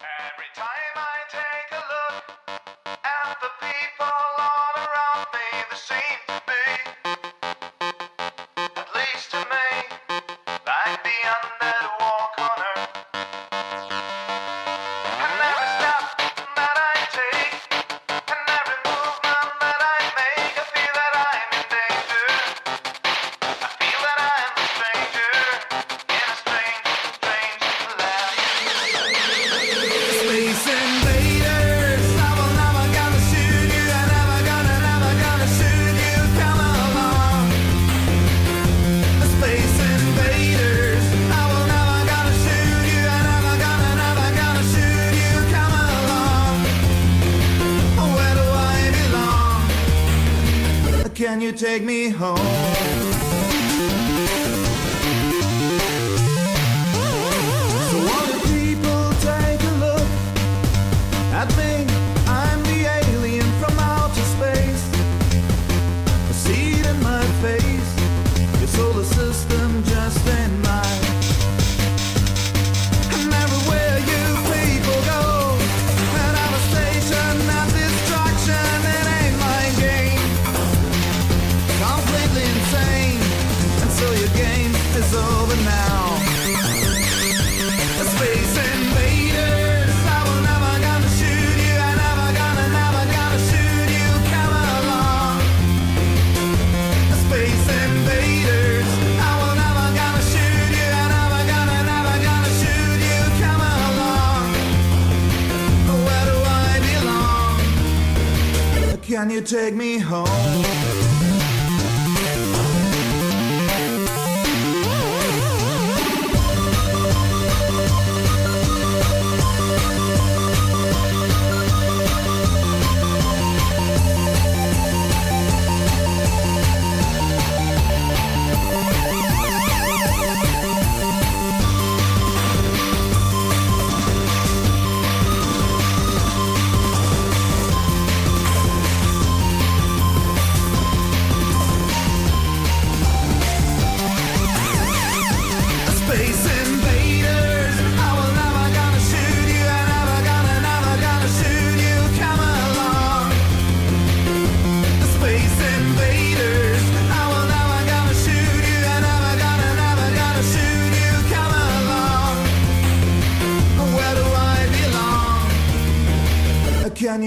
Every time I take a look at the people all around me, they seem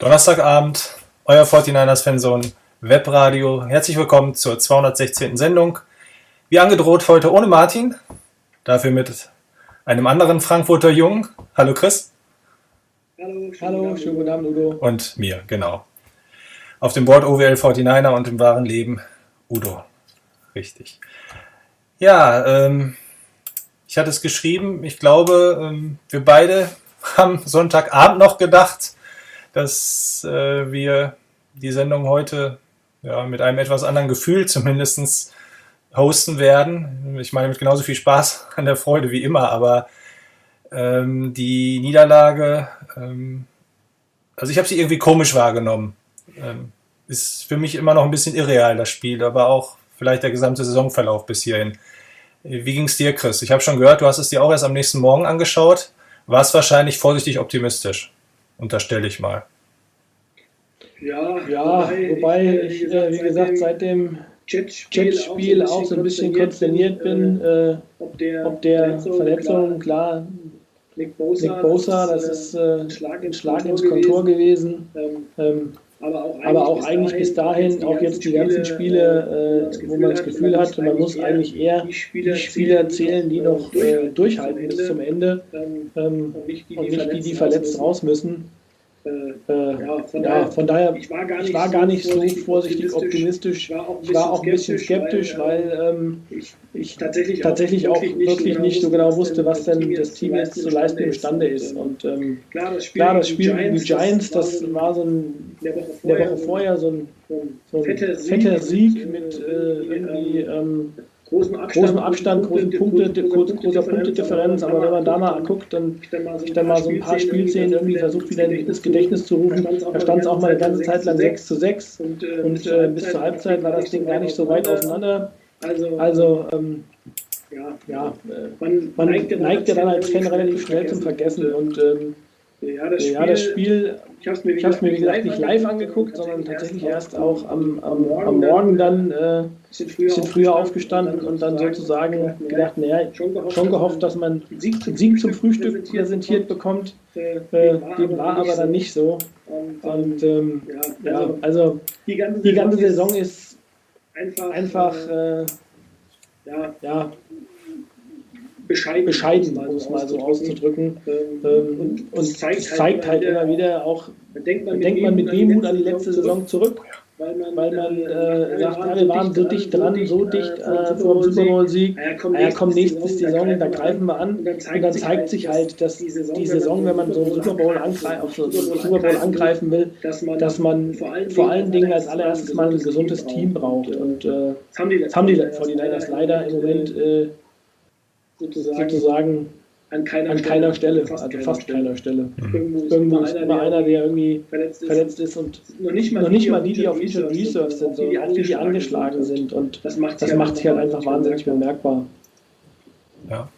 Donnerstagabend, euer 49ers Fanzone Webradio. Herzlich willkommen zur 216. Sendung. Wie angedroht, heute ohne Martin, dafür mit einem anderen Frankfurter Jungen. Hallo Chris Hallo, Hallo schönen guten Abend, Udo. und mir, genau. Auf dem Board OWL 49er und im wahren Leben Udo. Richtig. Ja, ähm, ich hatte es geschrieben. Ich glaube, ähm, wir beide haben Sonntagabend noch gedacht, dass äh, wir die Sendung heute ja, mit einem etwas anderen Gefühl zumindest hosten werden. Ich meine, mit genauso viel Spaß an der Freude wie immer, aber ähm, die Niederlage, ähm, also ich habe sie irgendwie komisch wahrgenommen. Ähm, ist für mich immer noch ein bisschen irreal, das Spiel, aber auch vielleicht der gesamte Saisonverlauf bis hierhin. Wie ging es dir, Chris? Ich habe schon gehört, du hast es dir auch erst am nächsten Morgen angeschaut. Warst wahrscheinlich vorsichtig optimistisch, unterstelle ich mal. Ja, ja wobei, ich, äh, wie gesagt, seit dem Jetspiel auch so ein bisschen konsterniert bin, äh, ob der Verletzung, klar, Nick Bosa, das ist äh, ein Schlag ins Kontor gewesen. Ähm, aber auch, aber auch eigentlich bis dahin, auch jetzt die ganzen Spiele, äh, wo man das Gefühl hat, man muss eigentlich eher die Spieler zählen, die noch äh, durchhalten bis zum Ende ähm, und nicht die, die verletzt raus müssen. Äh, ja, von, ja, daher, von daher, ich war gar nicht, war gar nicht so vorsichtig optimistisch. optimistisch. Ich war auch ein bisschen skeptisch, weil, weil ähm, ich, ich, tatsächlich, tatsächlich auch wirklich, wirklich nicht so genau wusste, was denn das Team jetzt zu leisten imstande ist. Und ähm, klar, das Spiel, klar, das Spiel gegen die Giants, das war so ein, der Woche vorher, der Woche vorher so ein, so ein fetter Sieg, Sieg mit äh, irgendwie ähm, großen Abstand, großen Abstand großen Punkte, große, großer Punktedifferenz. Aber wenn man da mal guckt, dann ich dann mal so ein paar Spielszenen irgendwie versucht, wieder ins Gedächtnis zu rufen. Da stand es auch mal eine ganze Zeit lang 6 zu 6 und, und äh, bis zur Halbzeit war das Ding gar nicht so weit auseinander. Also, also ähm, ja, ja äh, man, man neigt ja dann als Fan relativ schnell zum Vergessen und ähm, ja, das Spiel, ja, das Spiel ich habe es mir, mir, wie gesagt, nicht live angeguckt, sondern tatsächlich erst auch am, am, am Morgen dann äh, ein bisschen früher aufgestanden und dann sozusagen gedacht, naja, schon gehofft, dass man Sieg zum Frühstück präsentiert bekommt. Äh, dem war aber dann nicht so. Und ähm, ja, also die ganze Saison ist einfach äh, ja, bescheiden, bescheiden um es mal so auszudrücken. Ähm, und, und zeigt, zeigt halt, halt immer wieder auch, denkt man, denkt man mit Wehmut an die letzte Saison zurück. Weil man, weil man äh, sagt, ja, wir waren so dicht dran, so dicht äh, vor dem Super Bowl-Sieg. Ja, komm, ja, komm nächste Saison, da greifen wir an. Und dann zeigt sich halt, dass die Saison, wenn man so einen Super Bowl, angreif, auf so Super Bowl angreifen will, dass man vor allen Dingen als allererstes mal ein gesundes Team braucht. Und äh, das haben die 49ers leider im Moment äh, sozusagen, sozusagen an keiner, an keiner Stelle, fast also fast keiner Stelle. Mhm. Irgendwo, Irgendwo ist immer einer, der irgendwie verletzt ist, verletzt ist und noch nicht mal, noch nicht mal die, die auf Injured Reserve sind, sondern auch die, die angeschlagen sind. Und das macht sich halt, halt einfach wahnsinnig bemerkbar. Ja.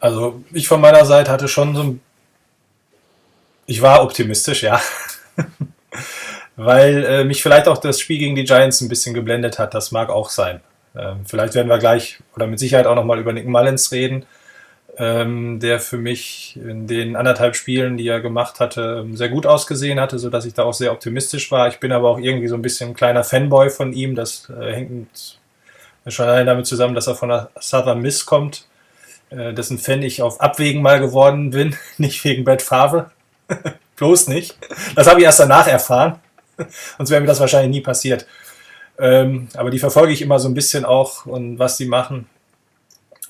Also ich von meiner Seite hatte schon so ein... Ich war optimistisch, ja. Weil äh, mich vielleicht auch das Spiel gegen die Giants ein bisschen geblendet hat. Das mag auch sein. Ähm, vielleicht werden wir gleich oder mit Sicherheit auch nochmal über Nick Mullins reden, ähm, der für mich in den anderthalb Spielen, die er gemacht hatte, ähm, sehr gut ausgesehen hatte, sodass ich da auch sehr optimistisch war. Ich bin aber auch irgendwie so ein bisschen ein kleiner Fanboy von ihm. Das äh, hängt schon allein damit zusammen, dass er von der Southern Miss kommt, äh, dessen Fan ich auf Abwägen mal geworden bin, nicht wegen Brett Favre. Bloß nicht. Das habe ich erst danach erfahren. Sonst wäre mir das wahrscheinlich nie passiert. Ähm, aber die verfolge ich immer so ein bisschen auch und was sie machen.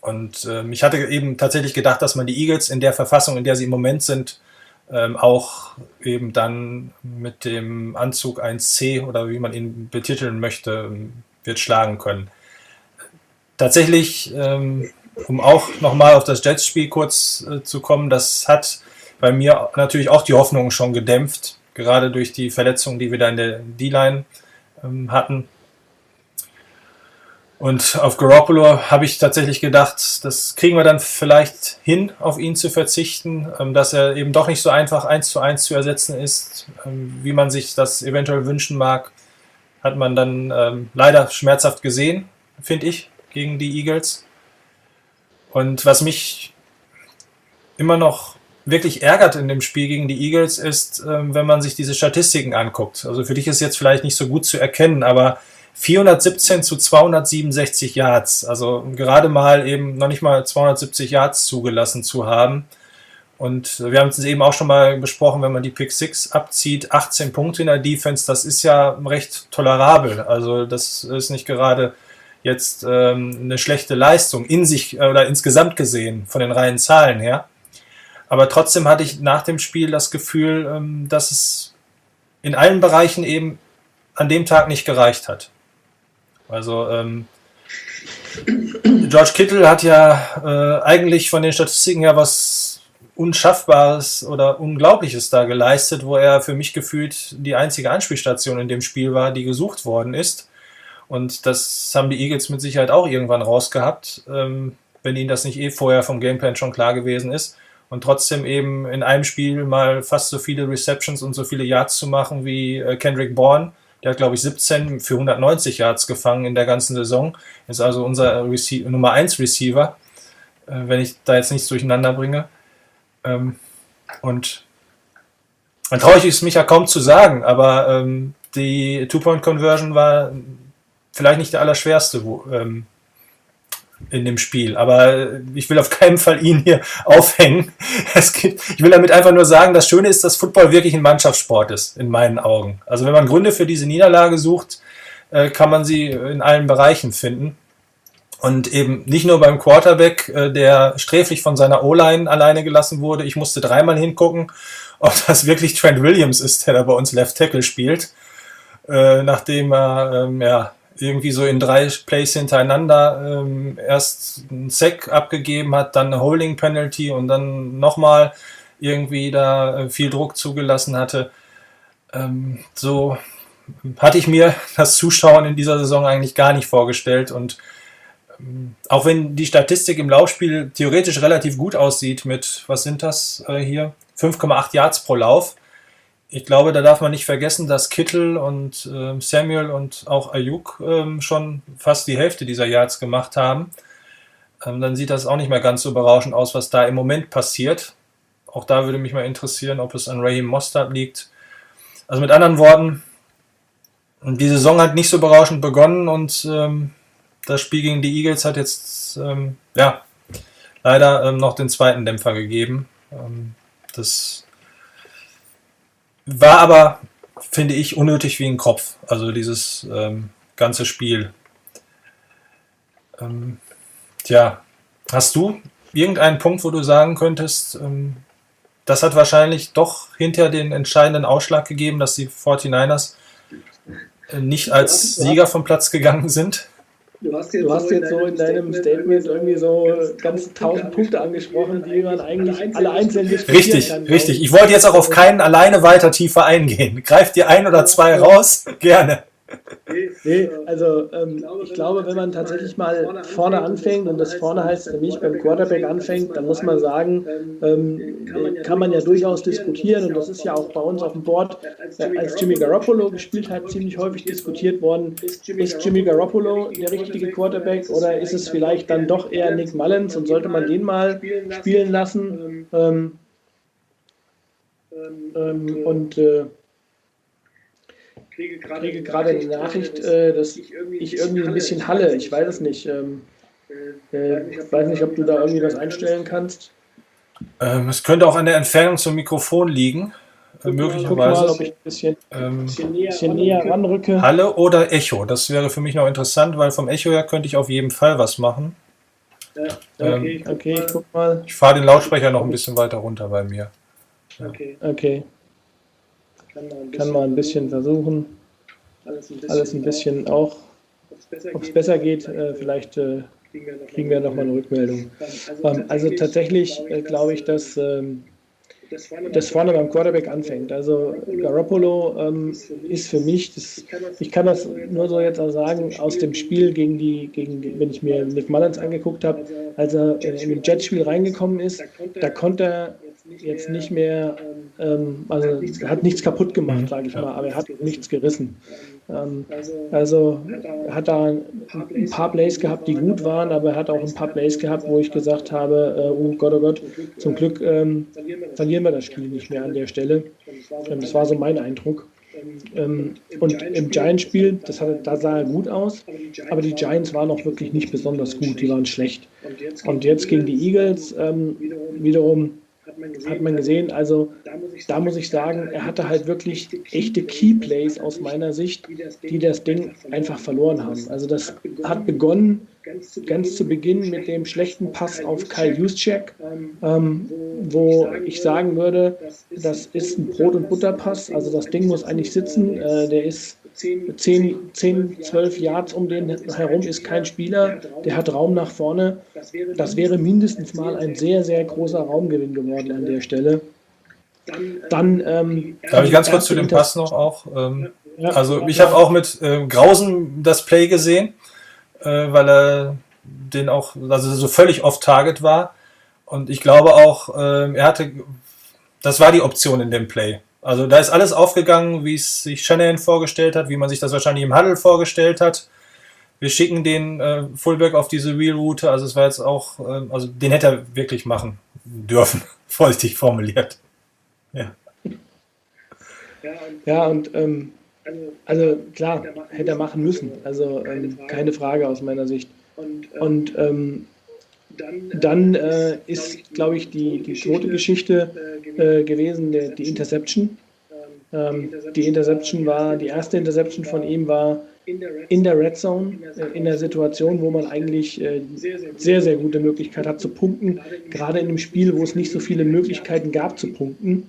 Und ähm, ich hatte eben tatsächlich gedacht, dass man die Eagles in der Verfassung, in der sie im Moment sind, ähm, auch eben dann mit dem Anzug 1C oder wie man ihn betiteln möchte, wird schlagen können. Tatsächlich, ähm, um auch nochmal auf das Jets-Spiel kurz äh, zu kommen, das hat bei mir natürlich auch die Hoffnung schon gedämpft, gerade durch die Verletzungen, die wir da in der D-Line ähm, hatten. Und auf Garoppolo habe ich tatsächlich gedacht, das kriegen wir dann vielleicht hin, auf ihn zu verzichten, ähm, dass er eben doch nicht so einfach eins zu eins zu ersetzen ist, ähm, wie man sich das eventuell wünschen mag. Hat man dann ähm, leider schmerzhaft gesehen, finde ich, gegen die Eagles. Und was mich immer noch wirklich ärgert in dem Spiel gegen die Eagles ist, wenn man sich diese Statistiken anguckt. Also für dich ist jetzt vielleicht nicht so gut zu erkennen, aber 417 zu 267 Yards. Also gerade mal eben noch nicht mal 270 Yards zugelassen zu haben. Und wir haben es eben auch schon mal besprochen, wenn man die Pick 6 abzieht, 18 Punkte in der Defense, das ist ja recht tolerabel. Also das ist nicht gerade jetzt ähm, eine schlechte Leistung in sich äh, oder insgesamt gesehen von den reinen Zahlen her. Aber trotzdem hatte ich nach dem Spiel das Gefühl, ähm, dass es in allen Bereichen eben an dem Tag nicht gereicht hat. Also ähm, George Kittle hat ja äh, eigentlich von den Statistiken her was Unschaffbares oder Unglaubliches da geleistet, wo er für mich gefühlt die einzige Anspielstation in dem Spiel war, die gesucht worden ist. Und das haben die Eagles mit Sicherheit auch irgendwann rausgehabt, ähm, wenn ihnen das nicht eh vorher vom Gameplan schon klar gewesen ist. Und trotzdem eben in einem Spiel mal fast so viele Receptions und so viele Yards zu machen wie äh, Kendrick Bourne der hat, glaube ich, 17 für 190 Yards gefangen in der ganzen Saison. Ist also unser Rece Nummer 1 Receiver, äh, wenn ich da jetzt nichts durcheinander bringe. Ähm, und dann traue ich es mich ja kaum zu sagen, aber ähm, die Two-Point-Conversion war vielleicht nicht der allerschwerste wo, ähm, in dem Spiel. Aber ich will auf keinen Fall ihn hier aufhängen. Gibt, ich will damit einfach nur sagen, das Schöne ist, dass Football wirklich ein Mannschaftssport ist, in meinen Augen. Also wenn man Gründe für diese Niederlage sucht, äh, kann man sie in allen Bereichen finden. Und eben nicht nur beim Quarterback, äh, der sträflich von seiner O-Line alleine gelassen wurde. Ich musste dreimal hingucken, ob das wirklich Trent Williams ist, der da bei uns Left Tackle spielt. Äh, nachdem er ähm, ja, irgendwie so in drei Plays hintereinander ähm, erst einen Sack abgegeben hat, dann eine Holding Penalty und dann nochmal irgendwie da äh, viel Druck zugelassen hatte. Ähm, so hatte ich mir das Zuschauen in dieser Saison eigentlich gar nicht vorgestellt und ähm, auch wenn die Statistik im Laufspiel theoretisch relativ gut aussieht mit, was sind das äh, hier, 5,8 Yards pro Lauf, ich glaube, da darf man nicht vergessen, dass Kittel und äh, Samuel und auch Ayuk ähm, schon fast die Hälfte dieser Yards gemacht haben. Ähm, dann sieht das auch nicht mehr ganz so berauschend aus, was da im Moment passiert. Auch da würde mich mal interessieren, ob es an Raheem Mostert liegt. Also mit anderen Worten, die Saison hat nicht so berauschend begonnen und ähm, das Spiel gegen die Eagles hat jetzt ähm, ja leider ähm, noch den zweiten Dämpfer gegeben. Ähm, das war aber, finde ich, unnötig wie ein Kopf. Also dieses ähm, ganze Spiel. Ähm, tja, hast du irgendeinen Punkt, wo du sagen könntest, ähm, das hat wahrscheinlich doch hinter den entscheidenden Ausschlag gegeben, dass die 49ers äh, nicht als Sieger vom Platz gegangen sind? Du hast jetzt, du hast jetzt so in deinem Statement irgendwie so ganz tausend Punkte angesprochen, die man eigentlich alle einzeln diskutieren Richtig, kann. richtig. Ich wollte jetzt auch auf keinen alleine weiter tiefer eingehen. Greift dir ein oder zwei raus? Gerne. Nee, also ähm, ich glaube, wenn man tatsächlich mal vorne anfängt, und das vorne heißt für mich beim Quarterback anfängt, dann muss man sagen, ähm, kann man ja durchaus diskutieren, und das ist ja auch bei uns auf dem Board, äh, als Jimmy Garoppolo gespielt hat, ziemlich häufig diskutiert worden, ist Jimmy Garoppolo der richtige Quarterback oder ist es vielleicht dann doch eher Nick Mullins und sollte man den mal spielen lassen? Ähm, ähm, und äh, kriege gerade, kriege gerade eine Nachricht, äh, dass ich irgendwie ein bisschen halle. Ich weiß es nicht. Ähm, äh, ich weiß nicht, ob du da irgendwie was einstellen kannst. Ähm, es könnte auch an der Entfernung zum Mikrofon liegen. Äh, möglicherweise. Guck mal, ob ich ein bisschen, ähm, bisschen näher, bisschen näher ranrücke. Halle oder Echo. Das wäre für mich noch interessant, weil vom Echo her könnte ich auf jeden Fall was machen. Ja, okay, Ähm, okay, ich guck mal. Ich fahre den Lautsprecher noch ein bisschen weiter runter bei mir. Okay. okay. Kann man ein bisschen versuchen. Alles ein bisschen auch. Ob es besser geht, äh, vielleicht äh, kriegen wir nochmal eine Rückmeldung. Ähm, also tatsächlich äh, glaube ich, dass ähm, das vorne beim Quarterback anfängt. Also Garoppolo ähm, ist für mich, das, ich kann das nur so jetzt auch sagen, aus dem Spiel gegen die, gegen wenn ich mir Nick Mullins angeguckt habe, als er in dem Jetspiel reingekommen ist, da konnte er jetzt nicht mehr, ähm, also er hat nichts kaputt gemacht, sage ich mal, aber er hat nichts gerissen. Ähm, also er hat da ein paar Plays gehabt, die gut waren, aber er hat auch ein paar Plays gehabt, wo ich gesagt habe, äh, oh Gott, oh Gott, zum Glück ähm, verlieren wir das Spiel nicht mehr an der Stelle. Ähm, das war so mein Eindruck. Ähm, und im Giants-Spiel, da sah er gut aus, aber die Giants waren auch wirklich nicht besonders gut, die waren schlecht. Und jetzt gegen die Eagles ähm, wiederum hat man gesehen, also da muss ich sagen, er hatte halt wirklich echte Keyplays aus meiner Sicht, die das Ding einfach verloren haben. Also das hat begonnen ganz zu Beginn mit dem schlechten Pass auf Kyle Juszczyk, ähm, wo ich sagen würde, das ist ein Brot- und Butterpass, also das Ding muss eigentlich sitzen, äh, der ist 10, 10, 12 Yards um den herum ist kein Spieler, der hat Raum nach vorne. Das wäre mindestens mal ein sehr, sehr großer Raumgewinn geworden an der Stelle. Dann, ähm, Darf ich ganz kurz zu dem Pass noch auch? Ähm, also ich habe auch mit äh, Grausen das Play gesehen, äh, weil er den auch, also so völlig off-target war. Und ich glaube auch, äh, er hatte, das war die Option in dem Play. Also da ist alles aufgegangen, wie es sich Shanahan vorgestellt hat, wie man sich das wahrscheinlich im Huddle vorgestellt hat. Wir schicken den äh, Fullback auf diese Wheel-Route. Also es war jetzt auch, äh, also den hätte er wirklich machen dürfen, vorsichtig formuliert. Ja. Ja, und ähm, also klar, hätte er machen müssen. Also ähm, keine Frage aus meiner Sicht. Und ähm, dann äh, ist, glaube ich, die, die zweite Geschichte äh, gewesen, der, die Interception. Ähm, die Interception war, die erste Interception von ihm war in der Red Zone, äh, in der Situation, wo man eigentlich äh, sehr, sehr gute Möglichkeit hat zu punkten, gerade in einem Spiel, wo es nicht so viele Möglichkeiten gab zu punkten.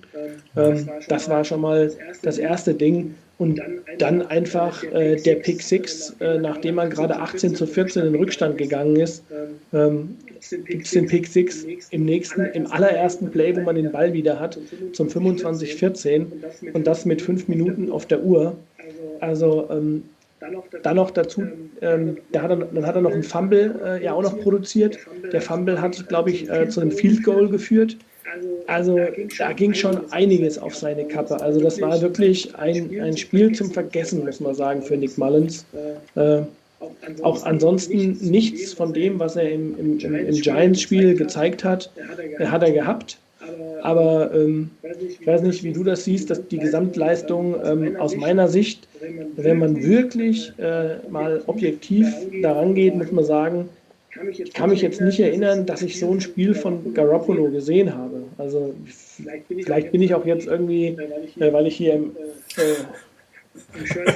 Ähm, das war schon mal das erste Ding. Und dann einfach äh, der Pick 6, äh, nachdem man gerade 18 zu 14 in Rückstand gegangen ist, ähm, gibt es den Pick 6 im nächsten, im allerersten Play, wo man den Ball wieder hat, zum 25-14 und das mit fünf Minuten auf der Uhr. Also ähm, dann noch dazu, ähm, hat er, dann hat er noch einen Fumble äh, ja auch noch produziert. Der Fumble hat, glaube ich, äh, zu einem Field Goal geführt. Also da ging schon einiges auf seine Kappe. Also das war wirklich ein, ein Spiel zum Vergessen, muss man sagen, für Nick Mullins. Äh, auch ansonsten nichts von dem, was er im, im, im, im Giants-Spiel gezeigt hat, hat er gehabt. Aber ähm, ich weiß nicht, wie du das siehst, dass die Gesamtleistung ähm, aus meiner Sicht, wenn man wirklich äh, mal objektiv daran geht, muss man sagen, ich kann mich jetzt nicht erinnern, dass ich so ein Spiel von Garoppolo gesehen habe. Also vielleicht bin ich auch jetzt irgendwie, äh, weil ich hier im, äh,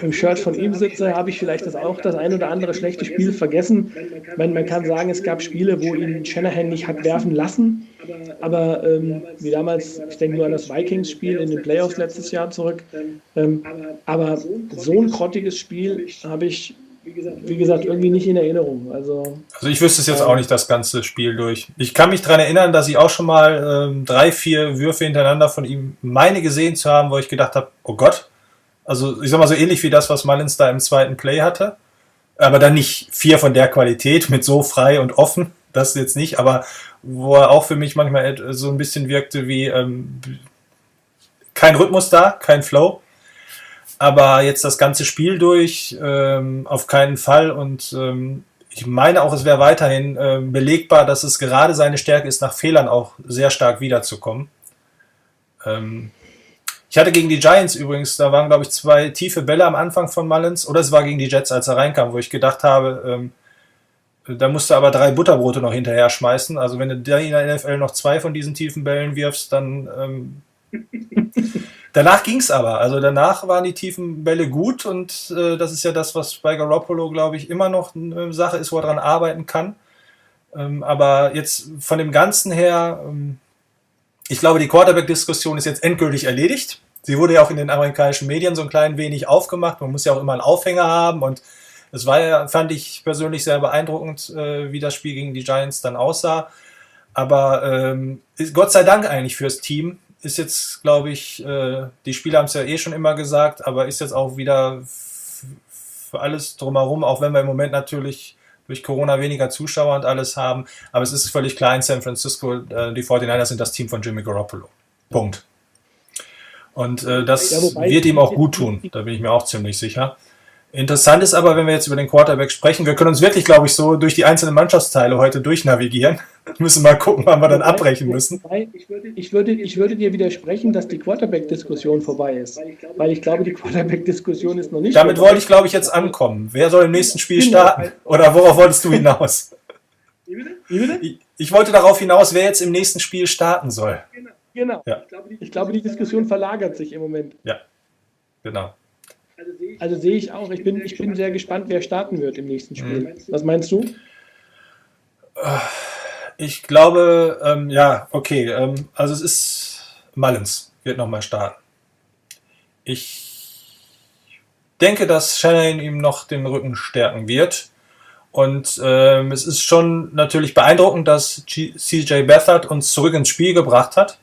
im Shirt von ihm sitze, habe ich vielleicht das auch das ein oder andere schlechte Spiel vergessen. Man, man kann sagen, es gab Spiele, wo ihn Shanahan nicht hat werfen lassen. Aber ähm, wie damals, ich denke nur an das Vikings-Spiel in den Playoffs letztes Jahr zurück. Ähm, aber so ein grottiges Spiel habe ich wie gesagt, irgendwie nicht in Erinnerung. Also, also ich wüsste es jetzt auch nicht das ganze Spiel durch. Ich kann mich daran erinnern, dass ich auch schon mal ähm, drei, vier Würfe hintereinander von ihm meine gesehen zu haben, wo ich gedacht habe, oh Gott. Also ich sag mal so ähnlich wie das, was Mullins da im zweiten Play hatte. Aber dann nicht vier von der Qualität mit so frei und offen. Das jetzt nicht, aber wo er auch für mich manchmal so ein bisschen wirkte wie ähm, kein Rhythmus da, kein Flow aber jetzt das ganze Spiel durch ähm, auf keinen Fall und ähm, ich meine auch, es wäre weiterhin äh, belegbar, dass es gerade seine Stärke ist, nach Fehlern auch sehr stark wiederzukommen. Ähm, ich hatte gegen die Giants übrigens, da waren glaube ich zwei tiefe Bälle am Anfang von Mullins oder es war gegen die Jets, als er reinkam, wo ich gedacht habe, ähm, da musst du aber drei Butterbrote noch hinterher schmeißen. Also wenn du in der NFL noch zwei von diesen tiefen Bällen wirfst, dann ähm, Danach ging es aber. Also danach waren die tiefen Bälle gut und äh, das ist ja das, was bei Garoppolo, glaube ich, immer noch eine Sache ist, wo er dran arbeiten kann. Ähm, aber jetzt von dem Ganzen her, ähm, ich glaube, die Quarterback-Diskussion ist jetzt endgültig erledigt. Sie wurde ja auch in den amerikanischen Medien so ein klein wenig aufgemacht. Man muss ja auch immer einen Aufhänger haben und es war ja, fand ich persönlich sehr beeindruckend, äh, wie das Spiel gegen die Giants dann aussah. Aber ähm, Gott sei Dank eigentlich fürs Team, ist jetzt, glaube ich, äh, die Spieler haben es ja eh schon immer gesagt, aber ist jetzt auch wieder für alles drumherum, auch wenn wir im Moment natürlich durch Corona weniger Zuschauer und alles haben. Aber es ist völlig klar in San Francisco, äh, die 49ers sind das Team von Jimmy Garoppolo. Punkt. Und äh, das ja, wird ihm auch gut tun, da bin ich mir auch ziemlich sicher. Interessant ist aber, wenn wir jetzt über den Quarterback sprechen, wir können uns wirklich, glaube ich, so durch die einzelnen Mannschaftsteile heute durchnavigieren. müssen mal gucken, wann wir dann abbrechen müssen. Ich würde, ich würde dir widersprechen, dass die Quarterback-Diskussion vorbei ist. Weil ich glaube, die Quarterback-Diskussion ist noch nicht Damit vorbei. wollte ich, glaube ich, jetzt ankommen. Wer soll im nächsten Spiel genau. starten? Oder worauf wolltest du hinaus? Ich wollte darauf hinaus, wer jetzt im nächsten Spiel starten soll. Genau. Ja. Ich glaube, die Diskussion verlagert sich im Moment. Ja, genau. Also sehe ich auch. Ich bin, ich bin sehr gespannt, wer starten wird im nächsten Spiel. Mhm. Was meinst du? Ich glaube, ähm, ja, okay. Ähm, also es ist Mullins wird nochmal starten. Ich denke, dass Shannon ihm noch den Rücken stärken wird. Und ähm, es ist schon natürlich beeindruckend, dass CJ Beathard uns zurück ins Spiel gebracht hat.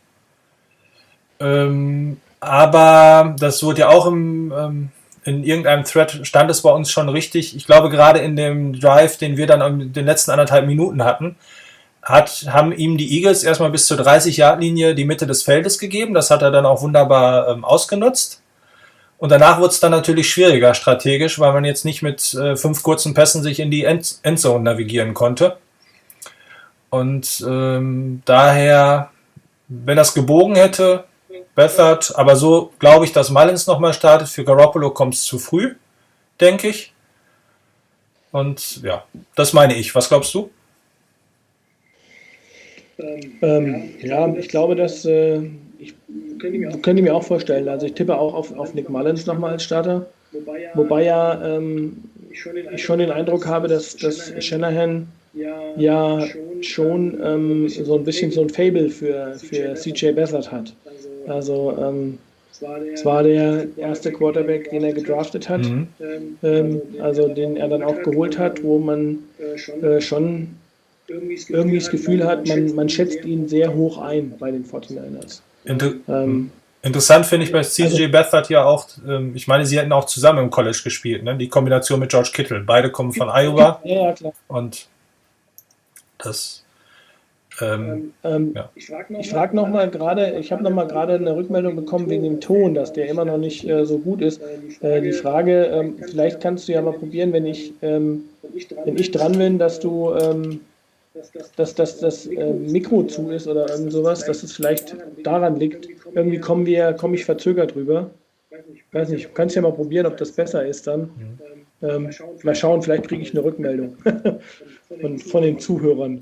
Ähm, aber das wurde ja auch im, ähm, in irgendeinem Thread stand es bei uns schon richtig. Ich glaube, gerade in dem Drive, den wir dann in den letzten anderthalb Minuten hatten, hat, haben ihm die Eagles erstmal bis zur 30-Yard-Linie die Mitte des Feldes gegeben. Das hat er dann auch wunderbar ähm, ausgenutzt. Und danach wurde es dann natürlich schwieriger strategisch, weil man jetzt nicht mit äh, fünf kurzen Pässen sich in die End Endzone navigieren konnte. Und ähm, daher, wenn das gebogen hätte, Bethard, aber so glaube ich, dass Mullins nochmal startet. Für Garoppolo kommt es zu früh, denke ich. Und ja, das meine ich. Was glaubst du? Ähm, ja, ich glaube, dass äh, ich könnte mir auch vorstellen. Also ich tippe auch auf, auf Nick Mullins nochmal als Starter. Wobei ja ähm, ich schon den Eindruck habe, dass, dass Shanahan ja schon ähm, so ein bisschen so ein Fable für, für CJ Beathard hat. Also ähm, es war der erste Quarterback, den er gedraftet hat, mhm. ähm, also den er dann auch geholt hat, wo man äh, schon irgendwie das Gefühl hat, man, man schätzt ihn sehr hoch ein bei den 49ers. Inter ähm, Interessant finde ich bei CJ also, Beathard ja auch, ähm, ich meine, sie hätten auch zusammen im College gespielt, ne? die Kombination mit George Kittle. Beide kommen von Iowa. Ja, ja klar. Und das. Ähm, ähm, ja. Ich frage noch, mal gerade, ich habe noch mal gerade eine Rückmeldung bekommen wegen dem Ton, dass der immer noch nicht äh, so gut ist. Äh, die Frage, ähm, vielleicht kannst du ja mal probieren, wenn ich, ähm, wenn ich dran bin, dass du ähm, dass, dass das äh, Mikro zu ist oder irgend sowas, dass es vielleicht daran liegt. Irgendwie kommen wir, komme ich verzögert rüber. Weiß nicht, kannst ja mal probieren, ob das besser ist dann. Ähm, mal schauen, vielleicht kriege ich eine Rückmeldung von, von den Zuhörern.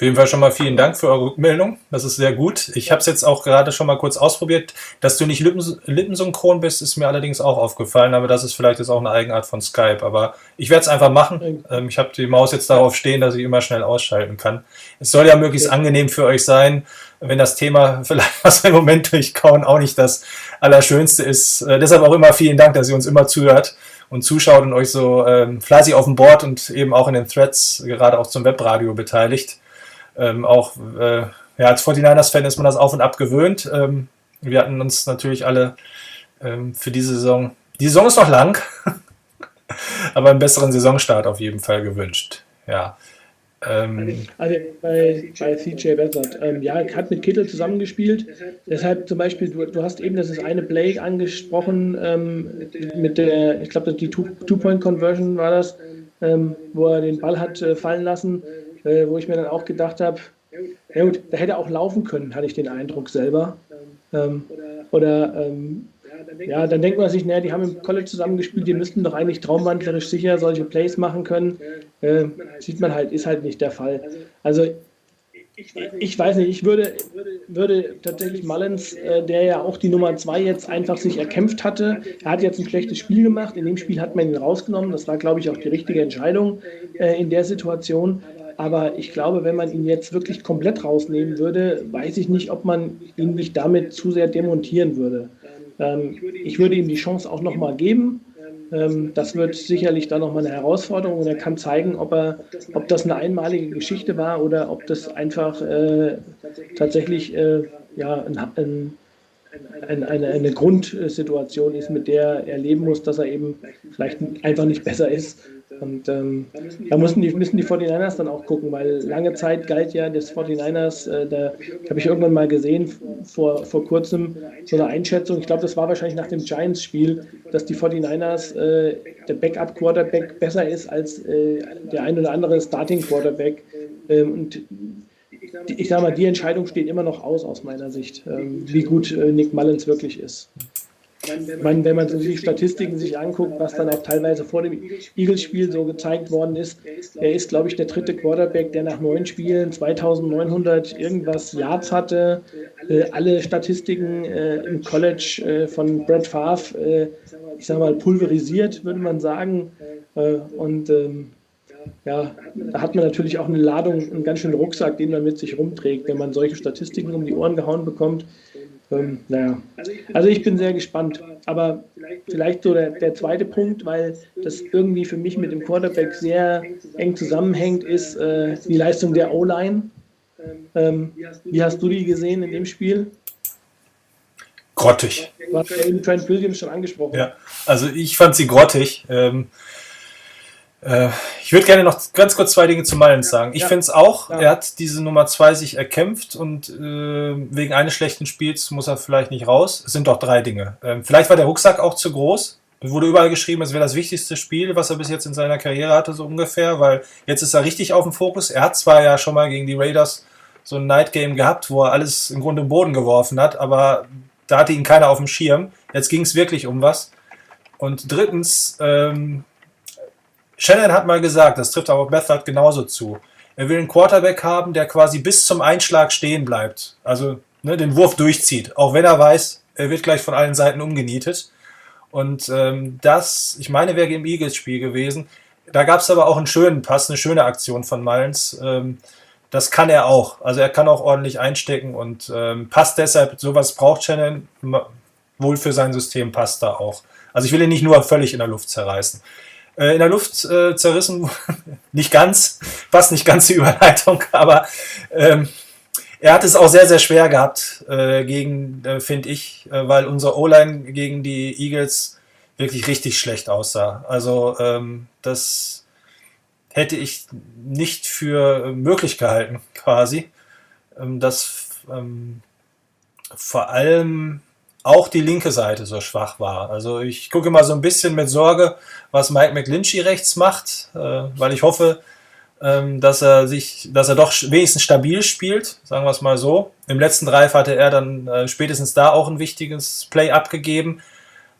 Auf jeden Fall schon mal vielen Dank für eure Rückmeldung. Das ist sehr gut. Ich habe es jetzt auch gerade schon mal kurz ausprobiert. Dass du nicht lippensynchron bist, ist mir allerdings auch aufgefallen. Aber das ist vielleicht jetzt auch eine Eigenart von Skype. Aber ich werde es einfach machen. Ähm, ich habe die Maus jetzt darauf stehen, dass ich immer schnell ausschalten kann. Es soll ja möglichst okay. angenehm für euch sein, wenn das Thema vielleicht, was wir im Moment durchkauen, auch nicht das Allerschönste ist. Äh, deshalb auch immer vielen Dank, dass ihr uns immer zuhört und zuschaut und euch so ähm, fleißig auf dem Board und eben auch in den Threads, gerade auch zum Webradio beteiligt ähm, auch äh, ja, als 49ers-Fan ist man das auf und ab gewöhnt. Ähm, wir hatten uns natürlich alle ähm, für diese Saison, die Saison ist noch lang, aber einen besseren Saisonstart auf jeden Fall gewünscht. Ja. Ähm, also bei, bei CJ Beathard, ähm, ja, hat mit Kittel zusammengespielt. Deshalb zum Beispiel, du, du hast eben das eine Blake angesprochen, ähm, mit der, ich glaube, die Two-Point-Conversion war das, ähm, wo er den Ball hat äh, fallen lassen äh, wo ich mir dann auch gedacht habe, ja gut, da hätte er auch laufen können, hatte ich den Eindruck selber. Ähm, oder ähm, ja, dann denkt man sich, naja, die haben im College zusammengespielt, die müssten doch eigentlich traumwandlerisch sicher solche Plays machen können. Äh, sieht man halt, ist halt nicht der Fall. Also ich weiß nicht, ich würde, würde tatsächlich Mullins, äh, der ja auch die Nummer 2 jetzt einfach sich erkämpft hatte, er hat jetzt ein schlechtes Spiel gemacht, in dem Spiel hat man ihn rausgenommen, das war glaube ich auch die richtige Entscheidung äh, in der Situation, aber ich glaube, wenn man ihn jetzt wirklich komplett rausnehmen würde, weiß ich nicht, ob man ihn nicht damit zu sehr demontieren würde. Ähm, ich würde ihm die Chance auch nochmal geben. Ähm, das wird sicherlich dann nochmal eine Herausforderung und er kann zeigen, ob, er, ob das eine einmalige Geschichte war oder ob das einfach äh, tatsächlich äh, ja, ein, ein eine, eine, eine, Grundsituation ist, mit der er leben muss, dass er eben vielleicht einfach nicht besser ist. Und ähm, da müssen die, müssen die 49ers dann auch gucken, weil lange Zeit galt ja des 49ers, äh, da habe ich irgendwann mal gesehen, vor, vor kurzem, so eine Einschätzung, ich glaube, das war wahrscheinlich nach dem Giants-Spiel, dass die 49ers, äh, der Backup-Quarterback besser ist als äh, der ein oder andere Starting-Quarterback. Ähm, und ich sage mal, die Entscheidung steht immer noch aus, aus meiner Sicht, ähm, wie gut äh, Nick Mullins wirklich ist. Meine, wenn man so die Statistiken sich anguckt, was dann auch teilweise vor dem Eagles-Spiel so gezeigt worden ist, er ist, glaube ich, der dritte Quarterback, der nach neun Spielen 2900 irgendwas Yards hatte, äh, alle Statistiken äh, im College äh, von Brett Favre, ich sage mal, pulverisiert, würde man sagen. Und ähm, ja, da hat man natürlich auch eine Ladung, einen ganz schönen Rucksack, den man mit sich rumträgt, wenn man solche Statistiken um die Ohren gehauen bekommt. Ähm, naja, also ich bin sehr gespannt. Aber vielleicht so der, der zweite Punkt, weil das irgendwie für mich mit dem Quarterback sehr eng zusammenhängt, ist äh, die Leistung der O-Line. Ähm, wie hast du die gesehen in dem Spiel? Grottig. Du hast ja eben Trent Williams schon angesprochen. Ja, also ich fand sie grottig. Ähm, äh, ich würde gerne noch ganz kurz zwei Dinge zu Mullins sagen. Ich ja. finde es auch, ja. er hat diese Nummer zwei sich erkämpft und äh, wegen eines schlechten Spiels muss er vielleicht nicht raus. Es sind doch drei Dinge. Ähm, vielleicht war der Rucksack auch zu groß. Es wurde überall geschrieben, es wäre das wichtigste Spiel, was er bis jetzt in seiner Karriere hatte, so ungefähr, weil jetzt ist er richtig auf dem Fokus. Er hat zwar ja schon mal gegen die Raiders so ein Night Game gehabt, wo er alles im Grunde im Boden geworfen hat, aber da hatte ihn keiner auf dem Schirm. Jetzt ging es wirklich um was. Und drittens, ähm, Shannon hat mal gesagt, das trifft aber Method genauso zu. Er will einen Quarterback haben, der quasi bis zum Einschlag stehen bleibt. Also ne, den Wurf durchzieht. Auch wenn er weiß, er wird gleich von allen Seiten umgenietet. Und ähm, das, ich meine, wäre im Eagles-Spiel gewesen. Da gab es aber auch einen schönen Pass, eine schöne Aktion von Mullins. Ähm, das kann er auch. Also er kann auch ordentlich einstecken und ähm, passt deshalb, sowas braucht Shannon wohl für sein System, passt da auch. Also ich will ihn nicht nur völlig in der Luft zerreißen. Äh, in der Luft äh, zerrissen, nicht ganz, passt nicht ganz die Überleitung, aber ähm, er hat es auch sehr, sehr schwer gehabt äh, gegen, äh, finde ich, äh, weil unser O-Line gegen die Eagles wirklich richtig schlecht aussah. Also ähm, das hätte ich nicht für möglich gehalten, quasi. Ähm, dass ähm, vor allem auch die linke Seite so schwach war. Also ich gucke mal so ein bisschen mit Sorge, was Mike McGlinchey rechts macht, äh, weil ich hoffe, ähm, dass er sich, dass er doch wenigstens stabil spielt, sagen wir es mal so. Im letzten Drive hatte er dann äh, spätestens da auch ein wichtiges Play abgegeben.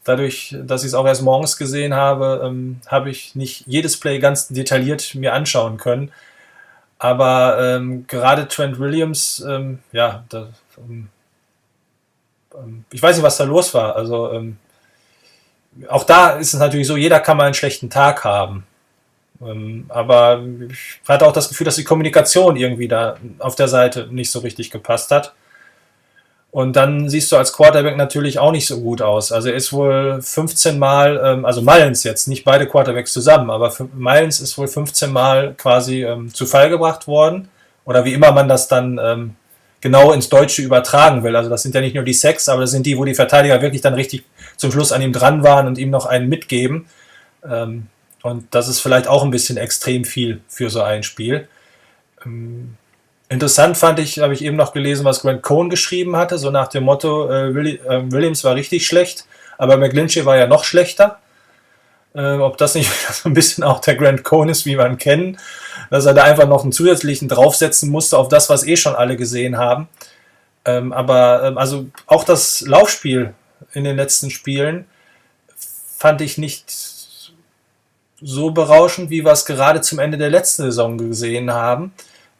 Dadurch, dass ich es auch erst morgens gesehen habe, ähm, habe ich nicht jedes Play ganz detailliert mir anschauen können. Aber ähm, gerade Trent Williams, ähm, ja, da, ähm, ich weiß nicht, was da los war. Also ähm, auch da ist es natürlich so, jeder kann mal einen schlechten Tag haben. Ähm, aber ich hatte auch das Gefühl, dass die Kommunikation irgendwie da auf der Seite nicht so richtig gepasst hat. Und dann siehst du als Quarterback natürlich auch nicht so gut aus. Also er ist wohl 15 Mal, ähm, also Mullins jetzt, nicht beide Quarterbacks zusammen, aber Mullins ist wohl 15 Mal quasi ähm, zu Fall gebracht worden. Oder wie immer man das dann ähm, genau ins Deutsche übertragen will. Also das sind ja nicht nur die Sex, aber das sind die, wo die Verteidiger wirklich dann richtig zum Schluss an ihm dran waren und ihm noch einen mitgeben. Ähm, und das ist vielleicht auch ein bisschen extrem viel für so ein Spiel. Ähm, interessant fand ich, habe ich eben noch gelesen, was Grant Cohn geschrieben hatte, so nach dem Motto, äh, äh Williams war richtig schlecht, aber McGlinchey war ja noch schlechter. Äh, ob das nicht so ein bisschen auch der Grant Cohn ist, wie man kennen, dass er da einfach noch einen zusätzlichen draufsetzen musste auf das, was eh schon alle gesehen haben. Ähm, aber ähm, also auch das Laufspiel in den letzten Spielen fand ich nicht so berauschend, wie wir es gerade zum Ende der letzten Saison gesehen haben.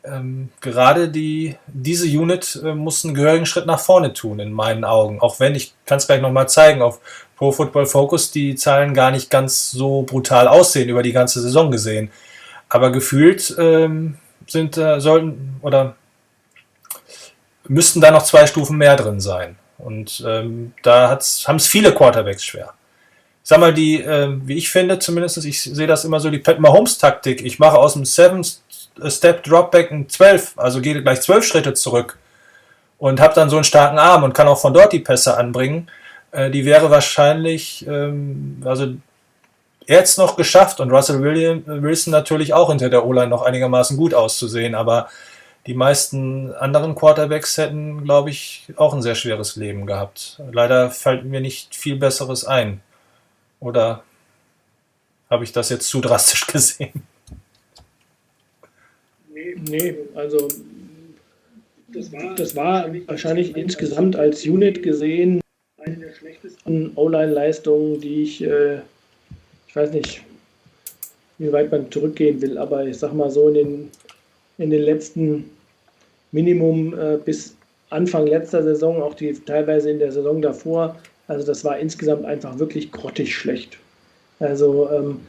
Ähm, gerade die, diese Unit äh, muss einen gehörigen Schritt nach vorne tun, in meinen Augen. Auch wenn, ich kann es gleich nochmal zeigen, auf Pro Football Focus die Zahlen gar nicht ganz so brutal aussehen, über die ganze Saison gesehen. Aber gefühlt ähm, sind, äh, sollten oder müssten da noch zwei Stufen mehr drin sein. Und ähm, da haben es viele Quarterbacks schwer sag mal, die, äh, wie ich finde zumindest, ich sehe das immer so, die Pat Mahomes-Taktik. Ich mache aus dem Seven-Step-Dropback ein 12, also gehe gleich 12 Schritte zurück und habe dann so einen starken Arm und kann auch von dort die Pässe anbringen. Äh, die wäre wahrscheinlich, ähm, also es noch geschafft und Russell Wilson natürlich auch hinter der O-Line noch einigermaßen gut auszusehen, aber die meisten anderen Quarterbacks hätten, glaube ich, auch ein sehr schweres Leben gehabt. Leider fällt mir nicht viel Besseres ein. Oder habe ich das jetzt zu drastisch gesehen? Nee, nee also das war, das war wahrscheinlich insgesamt als Unit gesehen eine der schlechtesten O-Line-Leistungen, die ich, äh, ich weiß nicht, wie weit man zurückgehen will, aber ich sag mal so in den, in den letzten Minimum äh, bis Anfang letzter Saison, auch die teilweise in der Saison davor, also das war insgesamt einfach wirklich grottig schlecht. Also ähm,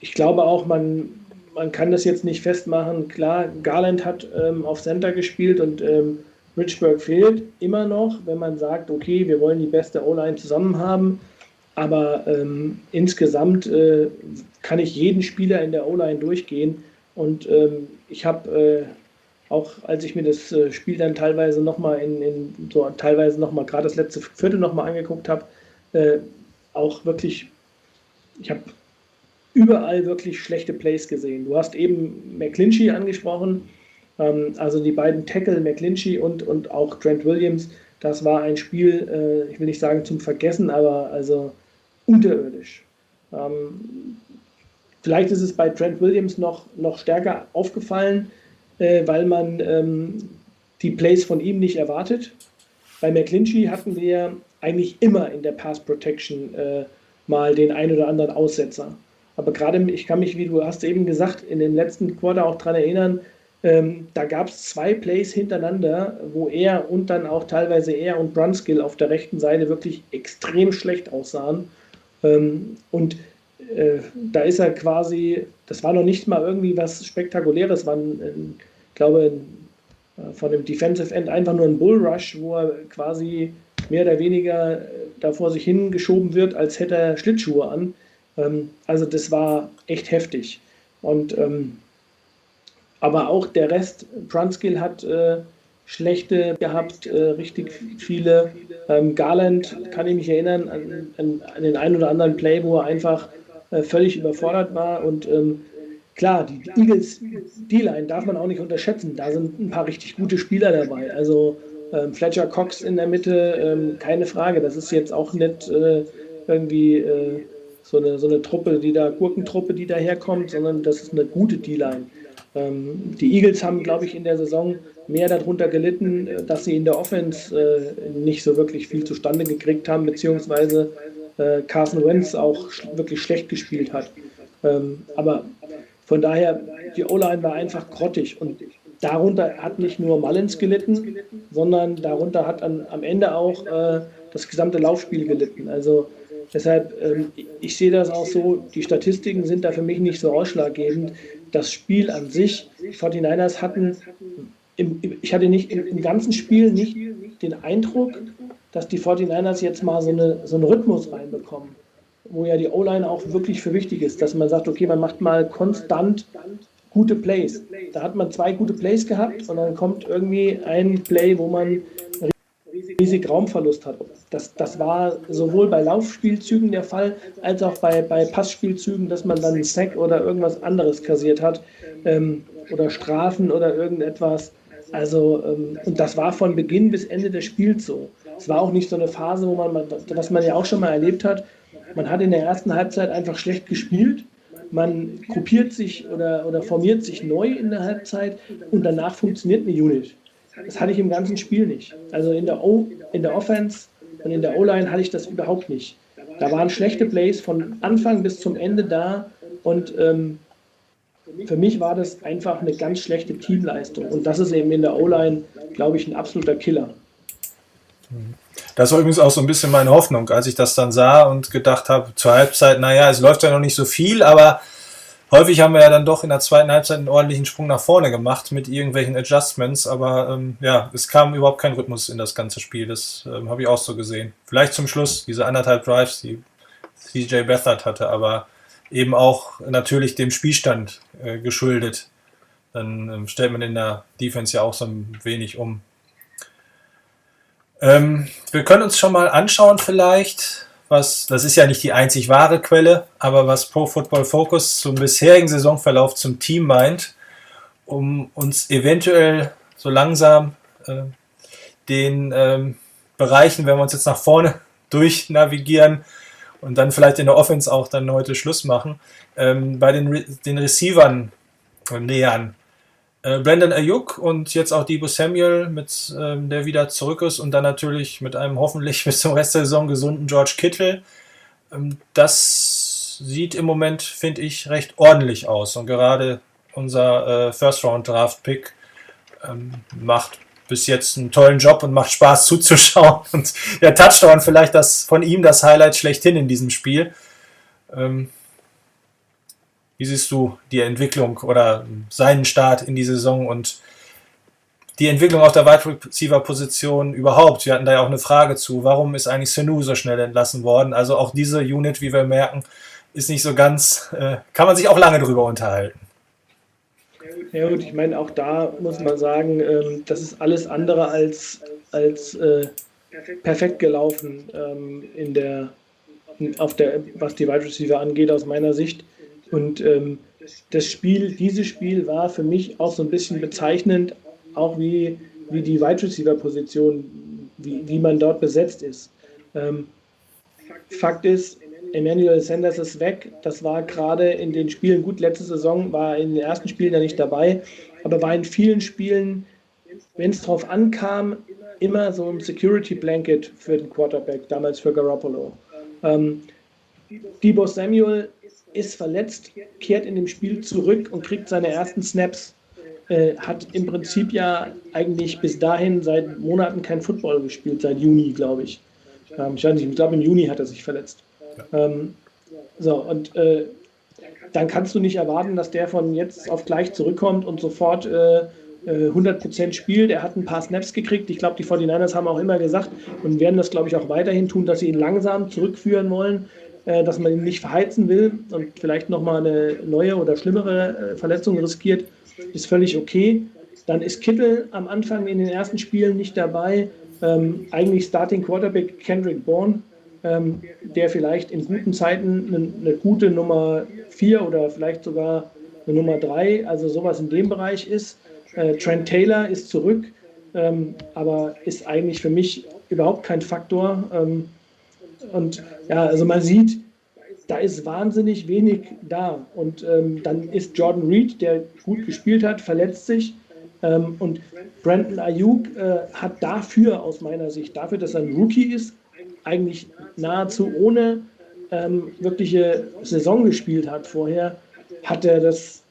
ich glaube auch, man, man kann das jetzt nicht festmachen. Klar, Garland hat ähm, auf Center gespielt und ähm, Richburg fehlt immer noch, wenn man sagt, okay, wir wollen die beste O-Line zusammen haben. Aber ähm, insgesamt äh, kann ich jeden Spieler in der O-Line durchgehen. Und ähm, ich habe äh, auch als ich mir das äh, Spiel dann teilweise nochmal in, in so teilweise nochmal gerade das letzte Viertel nochmal angeguckt habe, äh, auch wirklich, ich habe überall wirklich schlechte Plays gesehen. Du hast eben McClinchy angesprochen, ähm, also die beiden Tackle, McClinchy und, und auch Trent Williams, das war ein Spiel, äh, ich will nicht sagen zum Vergessen, aber also unterirdisch. Ähm, vielleicht ist es bei Trent Williams noch, noch stärker aufgefallen, äh, weil man ähm, die Plays von ihm nicht erwartet. Bei McClinchy hatten wir eigentlich immer in der Pass Protection äh, mal den ein oder anderen Aussetzer. Aber gerade, ich kann mich, wie du hast eben gesagt, in den letzten Quarter auch daran erinnern, ähm, da gab es zwei Plays hintereinander, wo er und dann auch teilweise er und Brunskill auf der rechten Seite wirklich extrem schlecht aussahen. Ähm, und äh, da ist er quasi, das war noch nicht mal irgendwie was Spektakuläres, war, ein, ich glaube, äh, von dem Defensive End einfach nur ein Bullrush, wo er quasi mehr oder weniger äh, da vor sich hingeschoben wird, als hätte er Schlittschuhe an. Ähm, also das war echt heftig. Und ähm, aber auch der Rest, Brunskill hat schlechte gehabt, äh, richtig viele. Ähm, Garland kann ich mich erinnern an, an, an, den einen oder anderen Play, wo er einfach äh, völlig überfordert war. Und ähm, klar, die Eagles D-Line darf man auch nicht unterschätzen. Da sind ein paar richtig gute Spieler dabei. Also ähm, Fletcher Cox in der Mitte, ähm, keine Frage. Das ist jetzt auch nicht äh, irgendwie äh, so, eine, so eine Truppe, die da, Gurkentruppe, die daherkommt, sondern das ist eine gute D-Line. Ähm, die Eagles haben, glaube ich, in der Saison mehr darunter gelitten, äh, dass sie in der Offense äh, nicht so wirklich viel zustande gekriegt haben, beziehungsweise äh, Carson Wentz auch wirklich schlecht gespielt hat. Ähm, aber von daher, die O-Line war einfach grottig und darunter hat nicht nur Mullins gelitten, sondern darunter hat an, am Ende auch das gesamte Laufspiel gelitten. Also deshalb, ähm, ich sehe das auch so, die Statistiken sind da für mich nicht so ausschlaggebend das Spiel an sich, die 49ers hatten, im, ich hatte nicht im, im, ganzen Spiel nicht den Eindruck, dass die 49ers jetzt mal so, eine, so einen Rhythmus reinbekommen, wo ja die O-Line auch wirklich für wichtig ist, dass man sagt, okay, man macht mal konstant gute Plays. Da hat man zwei gute Plays gehabt und dann kommt irgendwie ein Play, wo man riesig Raumverlust hat. Das, das war sowohl bei Laufspielzügen der Fall, als auch bei, bei Passspielzügen, dass man dann einen Sack oder irgendwas anderes kassiert hat ähm, oder Strafen oder irgendetwas. Also, ähm, und das war von Beginn bis Ende des Spiels so. Es war auch nicht so eine Phase, wo man, was man ja auch schon mal erlebt hat, man hat in der ersten Halbzeit einfach schlecht gespielt, man gruppiert sich oder, oder formiert sich neu in der Halbzeit und danach funktioniert eine Unit. Das hatte ich im ganzen Spiel nicht. Also in der, o, in der Offense und in der O-Line hatte ich das überhaupt nicht. Da waren schlechte Plays von Anfang bis zum Ende da und ähm, für mich war das einfach eine ganz schlechte Teamleistung. Und das ist eben in der O-Line, glaube ich, ein absoluter Killer. Das war übrigens auch so ein bisschen meine Hoffnung, als ich das dann sah und gedacht habe, zur Halbzeit, naja, es läuft ja noch nicht so viel, aber häufig haben wir ja dann doch in der zweiten Halbzeit einen ordentlichen Sprung nach vorne gemacht mit irgendwelchen Adjustments, aber ähm, ja, es kam überhaupt kein Rhythmus in das ganze Spiel. Das ähm, habe ich auch so gesehen. Vielleicht zum Schluss diese anderthalb Drives, die CJ Beathard hatte, aber eben auch natürlich dem Spielstand äh, geschuldet. Dann ähm, stellt man in der Defense ja auch so ein wenig um. Ähm, wir können uns schon mal anschauen vielleicht, was, das ist ja nicht die einzig wahre Quelle, aber was Pro Football Focus zum bisherigen Saisonverlauf zum Team meint, um uns eventuell so langsam äh, den ähm, Bereichen, wenn wir uns jetzt nach vorne durchnavigieren und dann vielleicht in der Offense auch dann heute Schluss machen, ähm, bei den, Re den Receivern nähern. Äh, Brandon Ayuk und jetzt auch Debo Samuel, mit, ähm, der wieder zurück ist und dann natürlich mit einem hoffentlich bis zum Rest der Saison gesunden George Kittle. Ähm, das sieht im Moment, finde ich, recht ordentlich aus und gerade unser äh, First-Round-Draft-Pick ähm, macht bis jetzt einen tollen Job und macht Spaß zuzuschauen. Und der Touchdown vielleicht das von ihm das Highlight schlechthin in diesem Spiel. Ähm, wie siehst du die Entwicklung oder seinen Start in die Saison und die Entwicklung auf der Wide Receiver Position überhaupt? Wir hatten da ja auch eine Frage zu. Warum ist eigentlich Senu so schnell entlassen worden? Also auch diese Unit, wie wir merken, ist nicht so ganz, äh, kann man sich auch lange drüber unterhalten. Ja gut, ich meine, auch da muss man sagen, ähm, das ist alles andere als, als äh, perfekt gelaufen ähm, in der, auf der, was die Wide Receiver angeht, aus meiner Sicht. Und ähm, das Spiel, dieses Spiel war für mich auch so ein bisschen bezeichnend, auch wie, wie die Wide Receiver Position, wie, wie man dort besetzt ist. Ähm, Fakt ist, Emmanuel Sanders ist weg. Das war gerade in den Spielen, gut, letzte Saison war in den ersten Spielen ja nicht dabei, aber war in vielen Spielen, wenn es drauf ankam, immer so ein Security Blanket für den Quarterback, damals für Garoppolo. Ähm, Debo Samuel ist verletzt, kehrt in dem Spiel zurück und kriegt seine ersten Snaps. Äh, hat im Prinzip ja eigentlich bis dahin seit Monaten kein Football gespielt, seit Juni, glaube ich. Ähm, ich weiß nicht, ich glaube im Juni hat er sich verletzt. Ähm, so, und äh, dann kannst du nicht erwarten, dass der von jetzt auf gleich zurückkommt und sofort äh, 100% äh, spielt. Er hat ein paar Snaps gekriegt. Ich glaube, die 49ers haben auch immer gesagt und werden das, glaube ich, auch weiterhin tun, dass sie ihn langsam zurückführen wollen, äh, dass man ihn nicht verheizen will und vielleicht nochmal eine neue oder schlimmere äh, Verletzung riskiert, ist völlig okay. Dann ist Kittel am Anfang in den ersten Spielen nicht dabei. Ähm, eigentlich Starting Quarterback Kendrick Bourne, ähm, der vielleicht in guten Zeiten eine, eine gute Nummer 4 oder vielleicht sogar eine Nummer 3, also sowas in dem Bereich ist. Äh, Trent Taylor ist zurück, ähm, aber ist eigentlich für mich überhaupt kein Faktor. Ähm, und ja, also man sieht, da ist wahnsinnig wenig da. Und ähm, dann ist Jordan Reed, der gut gespielt hat, verletzt sich. Ähm, und Brandon Ayuk äh, hat dafür, aus meiner Sicht, dafür, dass er ein Rookie ist, eigentlich nahezu ohne ähm, wirkliche Saison gespielt hat vorher, hat er das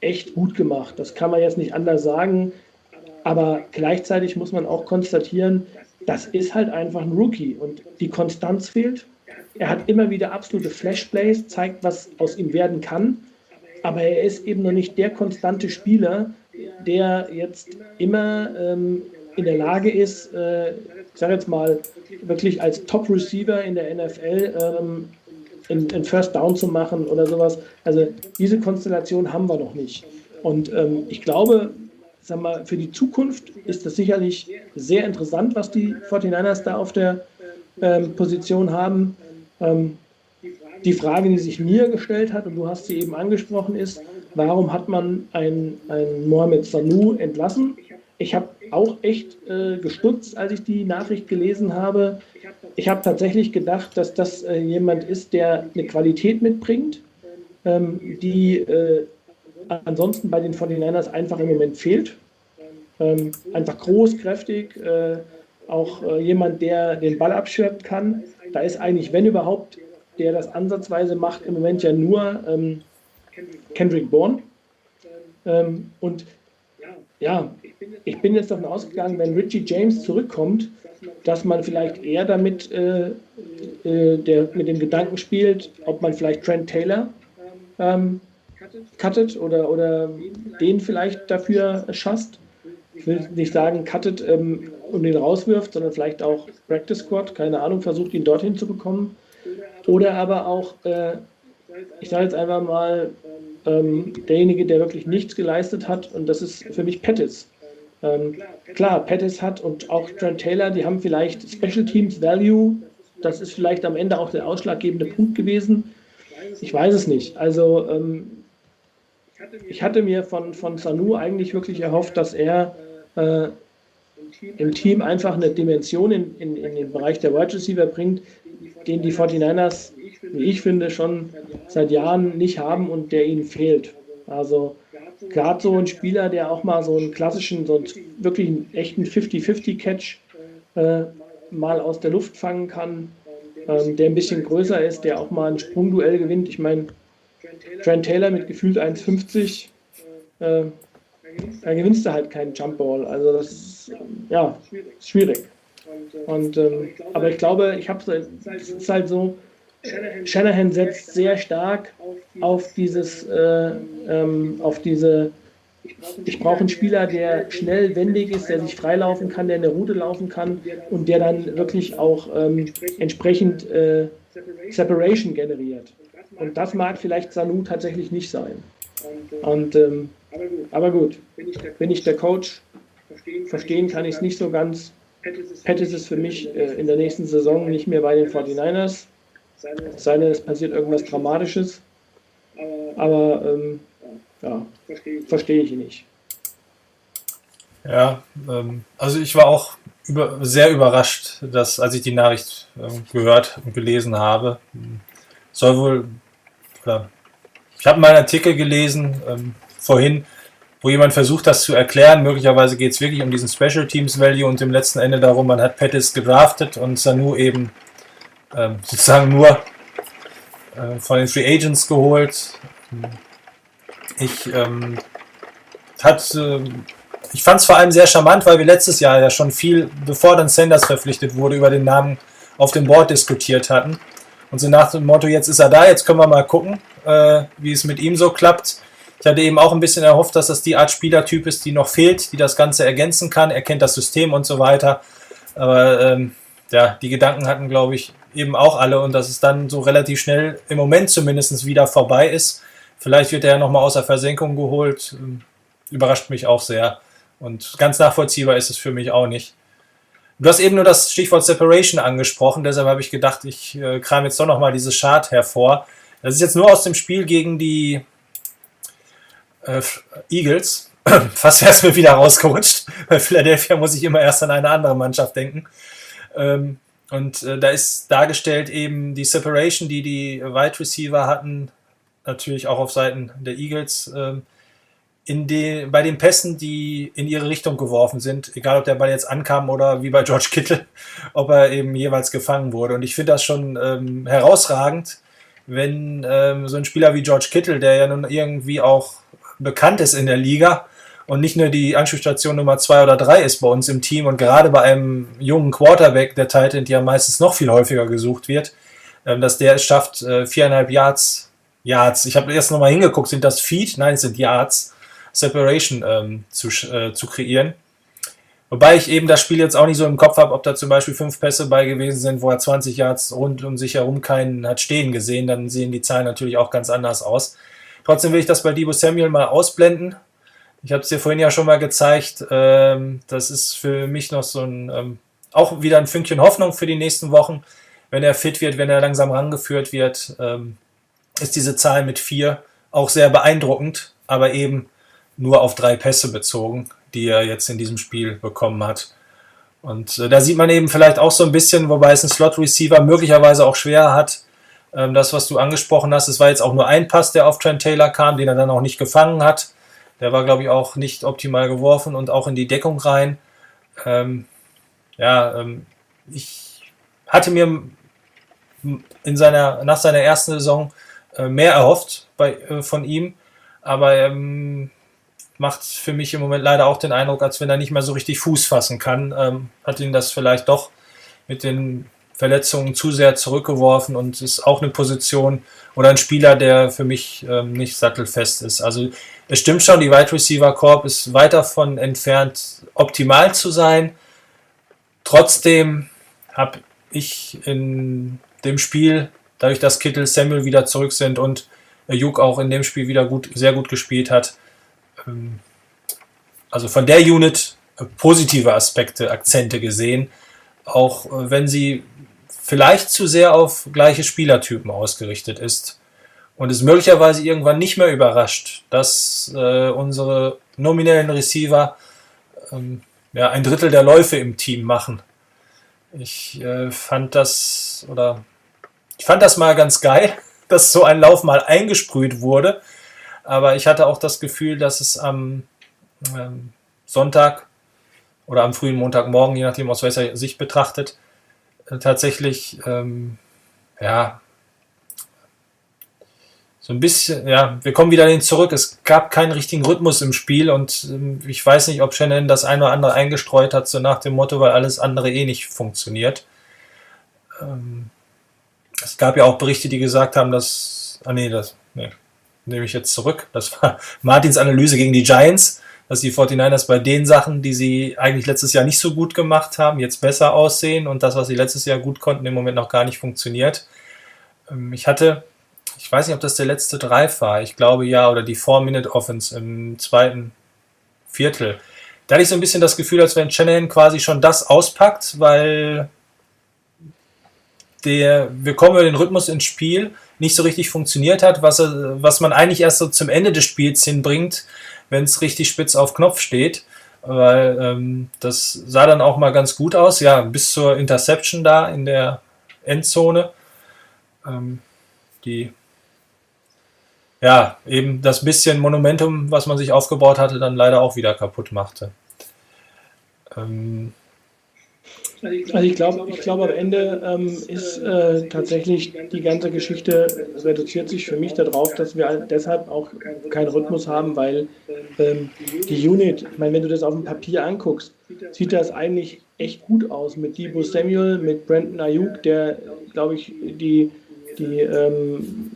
echt gut gemacht. Das kann man jetzt nicht anders sagen. Aber gleichzeitig muss man auch konstatieren, das ist halt einfach ein Rookie und die Konstanz fehlt. Er hat immer wieder absolute Flashplays, zeigt, was aus ihm werden kann. Aber er ist eben noch nicht der konstante Spieler, der jetzt immer ähm, in der Lage ist, äh, ich sage jetzt mal, wirklich als Top-Receiver in der NFL ähm, in, First Down zu machen oder sowas. Also diese Konstellation haben wir noch nicht. Und ähm, ich glaube, sag mal, für die Zukunft ist das sicherlich sehr interessant, was die 49ers da auf der ähm, Position haben. Ähm, die Frage, die sich mir gestellt hat, und du hast sie eben angesprochen, ist, warum hat man einen, einen Mohamed Sanu entlassen? Ich habe auch echt äh, gestutzt, als ich die Nachricht gelesen habe. Ich habe tatsächlich gedacht, dass das äh, jemand ist, der eine Qualität mitbringt, ähm, die äh, ansonsten bei den 49ers einfach im Moment fehlt. Ähm, einfach groß, kräftig, äh, auch äh, jemand, der den Ball abschirmen kann. Da ist eigentlich, wenn überhaupt, der das ansatzweise macht, im Moment ja nur ähm, Kendrick Bourne. Ähm, und ja, ich bin jetzt davon ausgegangen, wenn Richie James zurückkommt, dass man vielleicht eher damit äh, äh, der, mit dem Gedanken spielt, ob man vielleicht Trent Taylor ähm, cuttet oder, oder den vielleicht dafür schasst. Ich will nicht sagen, cuttet ähm, und den rauswirft, sondern vielleicht auch Practice Squad, keine Ahnung, versucht ihn dorthin zu bekommen. Oder aber auch, äh, ich sage jetzt einfach mal, ähm, derjenige, der wirklich nichts geleistet hat, und das ist für mich Pettis. Ähm, klar, Pettis hat und auch Trent Taylor, die haben vielleicht Special Teams Value. Das ist vielleicht am Ende auch der ausschlaggebende Punkt gewesen. Ich weiß es nicht. Also ähm, ich hatte mir von, von Sanu eigentlich wirklich erhofft, dass er äh, im Team einfach eine Dimension in, in, in den Bereich der Wide Receiver bringt, den die 49ers, wie ich finde, schon seit Jahren nicht haben und der ihnen fehlt. Also gerade so ein Spieler, der auch mal so einen klassischen, so einen wirklich einen echten 50-50-Catch äh, mal aus der Luft fangen kann, ähm, der ein bisschen größer ist, der auch mal ein Sprungduell gewinnt. Ich meine, Trent Taylor mit gefühlt 1,50, äh, da gewinnst du halt keinen Jumpball. Also das ist, ja, schwierig. Und, ähm, aber ich glaube, ich habe es ist halt so, Shanahan setzt sehr stark auf dieses, äh, ähm, auf diese, ich brauche einen Spieler, der schnell wendig ist, der sich freilaufen kann, der eine Route laufen kann und der dann wirklich auch ähm, entsprechend äh, Separation generiert. Und das mag vielleicht Sanu tatsächlich nicht sein. Und, ähm, aber gut, bin ich der Coach, verstehen kann ich es nicht so ganz. Pettis ist für mich äh, in der nächsten Saison nicht mehr bei den 49ers. Es sei denn, es passiert irgendwas Dramatisches. Aber ähm, ja, verstehe ich nicht. Ja, ähm, also ich war auch über, sehr überrascht, dass als ich die Nachricht äh, gehört und gelesen habe, soll wohl, klar, ich habe mal einen Artikel gelesen ähm, vorhin, wo jemand versucht, das zu erklären. Möglicherweise geht es wirklich um diesen Special Teams Value und im letzten Ende darum, man hat Pettis gedraftet und Sanu eben ähm, sozusagen nur äh, von den Free Agents geholt. Ich ähm, hat, äh, ich fand es vor allem sehr charmant, weil wir letztes Jahr ja schon viel, bevor dann Sanders verpflichtet wurde, über den Namen auf dem Board diskutiert hatten. Und so nach dem Motto, jetzt ist er da, jetzt können wir mal gucken, äh, wie es mit ihm so klappt. Ich hatte eben auch ein bisschen erhofft, dass das die Art Spielertyp ist, die noch fehlt, die das Ganze ergänzen kann. Er kennt das System und so weiter. Aber ähm, ja, die Gedanken hatten, glaube ich, eben auch alle und dass es dann so relativ schnell im Moment zumindest wieder vorbei ist. Vielleicht wird er ja nochmal aus der Versenkung geholt. Ähm, überrascht mich auch sehr. Und ganz nachvollziehbar ist es für mich auch nicht. Du hast eben nur das Stichwort Separation angesprochen, deshalb habe ich gedacht, ich äh, kram jetzt doch nochmal dieses Chart hervor. Das ist jetzt nur aus dem Spiel gegen die äh, Eagles. Fast wäre es mir wieder rausgerutscht. Bei Philadelphia muss ich immer erst an eine andere Mannschaft denken. Ähm, und äh, da ist dargestellt eben die Separation, die die Wide Receiver hatten, natürlich auch auf Seiten der Eagles. Ähm, in den, bei den Pässen, die in ihre Richtung geworfen sind, egal ob der Ball jetzt ankam oder wie bei George Kittle, ob er eben jeweils gefangen wurde. Und ich finde das schon ähm, herausragend, wenn ähm, so ein Spieler wie George Kittle, der ja nun irgendwie auch bekannt ist in der Liga und nicht nur die Anschlussstation Nummer zwei oder drei ist bei uns im Team und gerade bei einem jungen Quarterback, der Titan, die ja meistens noch viel häufiger gesucht wird, ähm, dass der es schafft, äh, viereinhalb Yards, Yards, ich habe erst nochmal hingeguckt, sind das Feet? Nein, es sind Yards, Separation ähm, zu, äh, zu kreieren. Wobei ich eben das Spiel jetzt auch nicht so im Kopf habe, ob da zum Beispiel fünf Pässe bei gewesen sind, wo er 20 Yards rund um sich herum keinen hat stehen gesehen, dann sehen die Zahlen natürlich auch ganz anders aus. Trotzdem will ich das bei Debo Samuel mal ausblenden. Ich habe es dir vorhin ja schon mal gezeigt. Ähm, das ist für mich noch so ein, ähm, auch wieder ein Fünkchen Hoffnung für die nächsten Wochen. Wenn er fit wird, wenn er langsam rangeführt wird, ähm, ist diese Zahl mit vier auch sehr beeindruckend, aber eben nur auf drei Pässe bezogen, die er jetzt in diesem Spiel bekommen hat. Und äh, da sieht man eben vielleicht auch so ein bisschen, wobei es ein Slot-Receiver möglicherweise auch schwer hat, ähm, das, was du angesprochen hast, es war jetzt auch nur ein Pass, der auf Trent Taylor kam, den er dann auch nicht gefangen hat. Der war, glaube ich, auch nicht optimal geworfen und auch in die Deckung rein. Ähm, ja, ähm, ich hatte mir in seiner, nach seiner ersten Saison äh, mehr erhofft bei, äh, von ihm, aber ähm, macht für mich im Moment leider auch den Eindruck, als wenn er nicht mehr so richtig Fuß fassen kann. Ähm, hat ihn das vielleicht doch mit den Verletzungen zu sehr zurückgeworfen und ist auch eine Position oder ein Spieler, der für mich ähm, nicht sattelfest ist. Also es stimmt schon, die Wide Receiver Corp ist weit davon entfernt, optimal zu sein. Trotzdem habe ich in dem Spiel, dadurch, dass Kittel, Samuel wieder zurück sind und Juk auch in dem Spiel wieder gut, sehr gut gespielt hat, also von der Unit äh, positive Aspekte, Akzente gesehen, auch äh, wenn sie vielleicht zu sehr auf gleiche Spielertypen ausgerichtet ist und es möglicherweise irgendwann nicht mehr überrascht, dass äh, unsere nominellen Receiver ähm, ja, ein Drittel der Läufe im Team machen. Ich äh, fand das oder ich fand das mal ganz geil, dass so ein Lauf mal eingesprüht wurde aber ich hatte auch das Gefühl, dass es am ähm, Sonntag oder am frühen Montagmorgen, je nachdem aus welcher Sicht betrachtet, äh, tatsächlich, ähm, ja, so ein bisschen, ja, wir kommen wieder hin zurück. Es gab keinen richtigen Rhythmus im Spiel und ähm, ich weiß nicht, ob Shannon das eine oder andere eingestreut hat, so nach dem Motto, weil alles andere eh nicht funktioniert. Ähm, es gab ja auch Berichte, die gesagt haben, dass, ah nee, das, nee, nehme ich jetzt zurück. Das war Martins Analyse gegen die Giants, dass die 49ers bei den Sachen, die sie eigentlich letztes Jahr nicht so gut gemacht haben, jetzt besser aussehen und das, was sie letztes Jahr gut konnten, im Moment noch gar nicht funktioniert. Ähm, ich hatte, ich weiß nicht, ob das der letzte Drive war, ich glaube ja, oder die Four-Minute-Offense im zweiten Viertel. Da hatte ich so ein bisschen das Gefühl, als wenn Shanahan quasi schon das auspackt, weil der, wir kommen über den Rhythmus ins Spiel, nicht so richtig funktioniert hat, was, was man eigentlich erst so zum Ende des Spiels hinbringt, wenn es richtig spitz auf Knopf steht. Weil ähm, das sah dann auch mal ganz gut aus, ja, bis zur Interception da in der Endzone. Ähm, die ja, eben das bisschen Monumentum, was man sich aufgebaut hatte, dann leider auch wieder kaputt machte. Ähm, Also ich glaube, ich glaube am Ende ähm, ist äh, tatsächlich die ganze Geschichte reduziert sich für mich darauf, dass wir deshalb auch keinen Rhythmus haben, weil ähm, die Unit, ich meine, wenn du das auf dem Papier anguckst, sieht das eigentlich echt gut aus mit Debo Samuel, mit Brandon Ayuk, der, glaube ich, die die, ähm,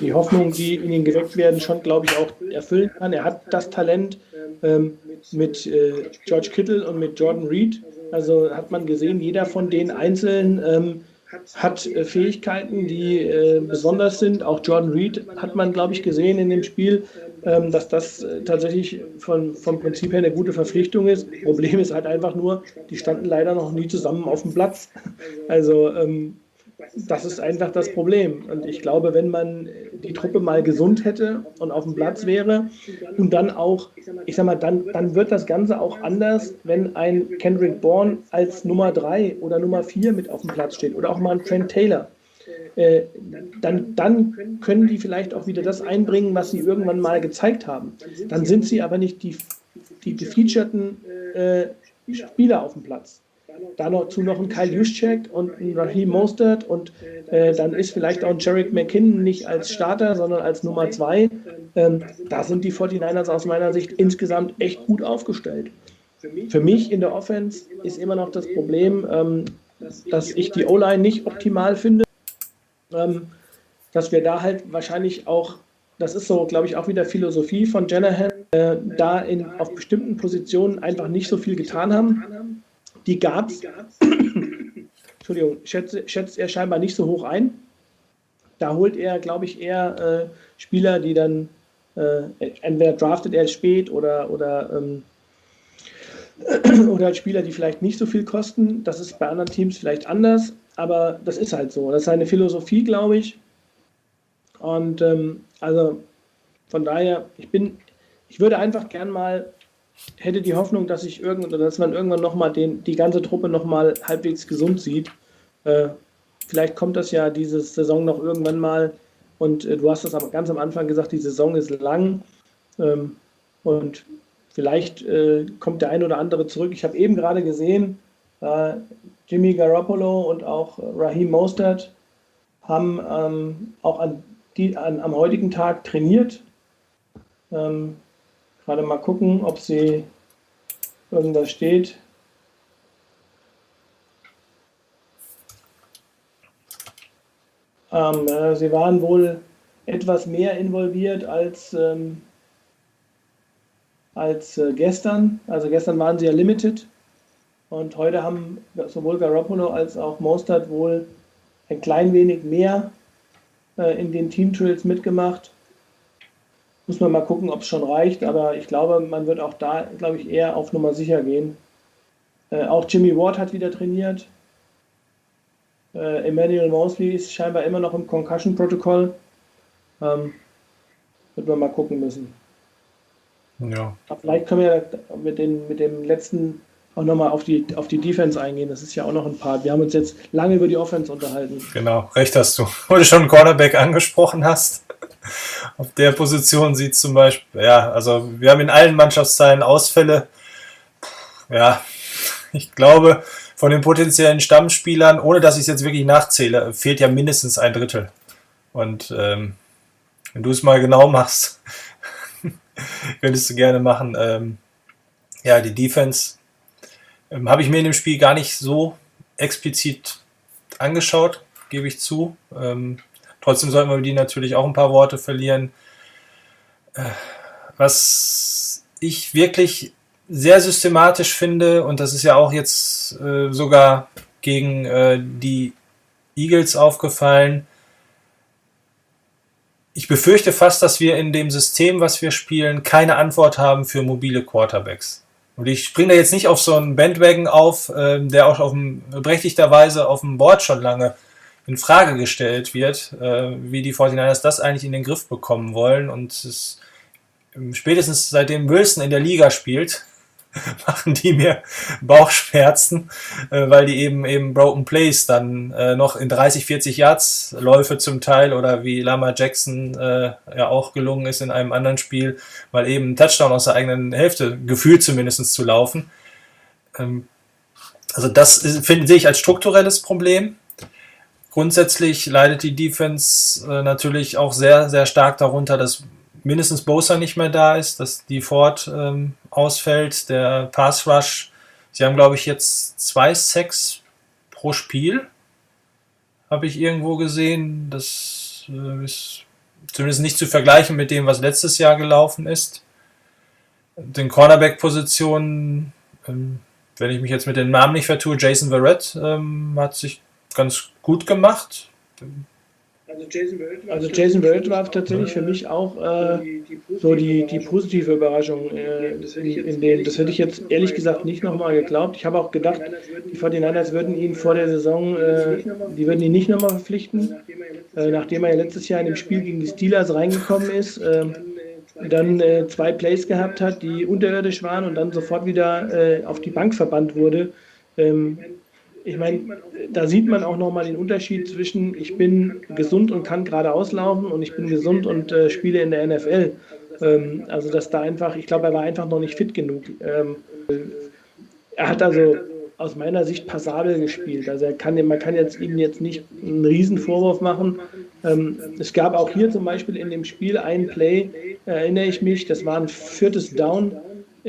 die Hoffnung, die in ihn geweckt werden, schon, glaube ich, auch erfüllen kann. Er hat das Talent ähm, mit äh, George Kittle und mit Jordan Reed. Also hat man gesehen, jeder von den einzeln ähm, hat äh, Fähigkeiten, die äh, besonders sind. Auch Jordan Reed hat man, glaube ich, gesehen in dem Spiel, ähm, dass das äh, tatsächlich von, vom Prinzip her eine gute Verpflichtung ist. Problem ist halt einfach nur, die standen leider noch nie zusammen auf dem Platz. Also ähm, das ist einfach das Problem. Und ich glaube, wenn man die Truppe mal gesund hätte und auf dem Platz wäre und dann auch, ich sag mal, dann, dann wird das Ganze auch anders, wenn ein Kendrick Bourne als Nummer 3 oder Nummer 4 mit auf dem Platz steht oder auch mal ein Trent Taylor. Äh, dann, dann können die vielleicht auch wieder das einbringen, was sie irgendwann mal gezeigt haben. Dann sind sie aber nicht die, die gefeaturten äh, Spieler auf dem Platz dazu noch ein Kyle Juszczyk und ein Raheem Mostert und äh, dann ist vielleicht auch ein Jarek McKinnon nicht als Starter, sondern als Nummer zwei. Ähm, da sind die 49ers aus meiner Sicht insgesamt echt gut aufgestellt. Für mich in der Offense ist immer noch das Problem, ähm, dass ich die O-Line nicht optimal finde, ähm, dass wir da halt wahrscheinlich auch, das ist so, glaube ich, auch wieder Philosophie von Janahan, äh, da in, auf bestimmten Positionen einfach nicht so viel getan haben die gab es, Entschuldigung, schätzt, schätzt er scheinbar nicht so hoch ein. Da holt er, glaube ich, eher äh, Spieler, die dann äh, entweder draftet er spät oder, oder, ähm, oder Spieler, die vielleicht nicht so viel kosten. Das ist bei anderen Teams vielleicht anders, aber das ist halt so. Das ist seine Philosophie, glaube ich. Und ähm, also von daher, ich bin, ich würde einfach gern mal hätte die Hoffnung, dass ich irgend, dass man irgendwann nochmal die ganze Truppe nochmal halbwegs gesund sieht. Äh, vielleicht kommt das ja diese Saison noch irgendwann mal. Und äh, du hast das aber ganz am Anfang gesagt, die Saison ist lang. Ähm, und vielleicht äh, kommt der ein oder andere zurück. Ich habe eben gerade gesehen, äh, Jimmy Garoppolo und auch Raheem Mostert haben ähm, auch an die, an, am heutigen Tag trainiert. Ähm, Gerade mal gucken, ob sie irgendwas steht. Ähm, äh, sie waren wohl etwas mehr involviert als, ähm, als äh, gestern. Also gestern waren sie ja limited. Und heute haben sowohl Garoppolo als auch Mostert wohl ein klein wenig mehr äh, in den Team Trails mitgemacht. Muss man mal gucken, ob es schon reicht, aber ich glaube, man wird auch da, glaube ich, eher auf Nummer sicher gehen. Äh, auch Jimmy Ward hat wieder trainiert. Äh, Emmanuel Mosley ist scheinbar immer noch im Concussion-Protokoll. Ähm, wird man mal gucken müssen. Ja. Aber vielleicht können wir mit, den, mit dem letzten auch nochmal auf die, auf die Defense eingehen. Das ist ja auch noch ein Part. Wir haben uns jetzt lange über die Offense unterhalten. Genau, recht hast du. Wo du schon Cornerback angesprochen hast. Auf der Position sieht zum Beispiel, ja, also wir haben in allen Mannschaftsteilen Ausfälle. Ja, ich glaube, von den potenziellen Stammspielern, ohne dass ich es jetzt wirklich nachzähle, fehlt ja mindestens ein Drittel. Und ähm, wenn du es mal genau machst, könntest du gerne machen. Ähm, ja, die Defense ähm, habe ich mir in dem Spiel gar nicht so explizit angeschaut, gebe ich zu. Ähm, Trotzdem sollten wir die natürlich auch ein paar Worte verlieren. Äh, was ich wirklich sehr systematisch finde, und das ist ja auch jetzt äh, sogar gegen äh, die Eagles aufgefallen, ich befürchte fast, dass wir in dem System, was wir spielen, keine Antwort haben für mobile Quarterbacks. Und ich springe da jetzt nicht auf so einen Bandwagon auf, äh, der auch auf dem, berechtigterweise auf dem Board schon lange in Frage gestellt wird, äh, wie die 49ers das eigentlich in den Griff bekommen wollen. Und es, spätestens seitdem Wilson in der Liga spielt, machen die mir Bauchschmerzen, äh, weil die eben eben Broken Plays dann äh, noch in 30, 40 Yards Läufe zum Teil oder wie Lama Jackson äh, ja auch gelungen ist in einem anderen Spiel, mal eben Touchdown aus der eigenen Hälfte gefühlt zumindest zu laufen. Ähm, Also das finde ich als strukturelles Problem. Grundsätzlich leidet die Defense äh, natürlich auch sehr, sehr stark darunter, dass mindestens Bosa nicht mehr da ist, dass die Ford ähm, ausfällt, der Pass Rush. Sie haben, glaube ich, jetzt zwei Sacks pro Spiel, habe ich irgendwo gesehen. Das äh, ist zumindest nicht zu vergleichen mit dem, was letztes Jahr gelaufen ist. Den Cornerback-Positionen, ähm, wenn ich mich jetzt mit den Namen nicht vertue, Jason Verrett ähm, hat sich ganz gut gemacht. Also Jason Verrett war, also Jason Verrett war tatsächlich für mich auch äh, so die, die positive Überraschung äh, in, in den. Das hätte ich jetzt ehrlich gesagt nicht nochmal geglaubt. Ich habe auch gedacht, die 49ers würden ihn vor der Saison, äh, die würden ihn nicht nochmal verpflichten, äh, nachdem er ja letztes Jahr in dem Spiel gegen die Steelers reingekommen ist. Äh, dann äh, zwei Plays gehabt hat, die unterirdisch waren und dann sofort wieder auf die Bank verbannt wurde. Ähm, ich meine, da sieht man auch nochmal den Unterschied zwischen, ich bin gesund und kann gerade auslaufen und ich bin gesund und äh, spiele in der NFL. Ähm, also, dass da einfach, ich glaube, er war einfach noch nicht fit genug. Ähm, er hat also aus meiner Sicht passabel gespielt. Also er kann, man kann jetzt ihm jetzt nicht einen riesen Vorwurf machen. Ähm, es gab auch hier zum Beispiel in dem Spiel ein Play, erinnere ich mich, das war ein viertes Down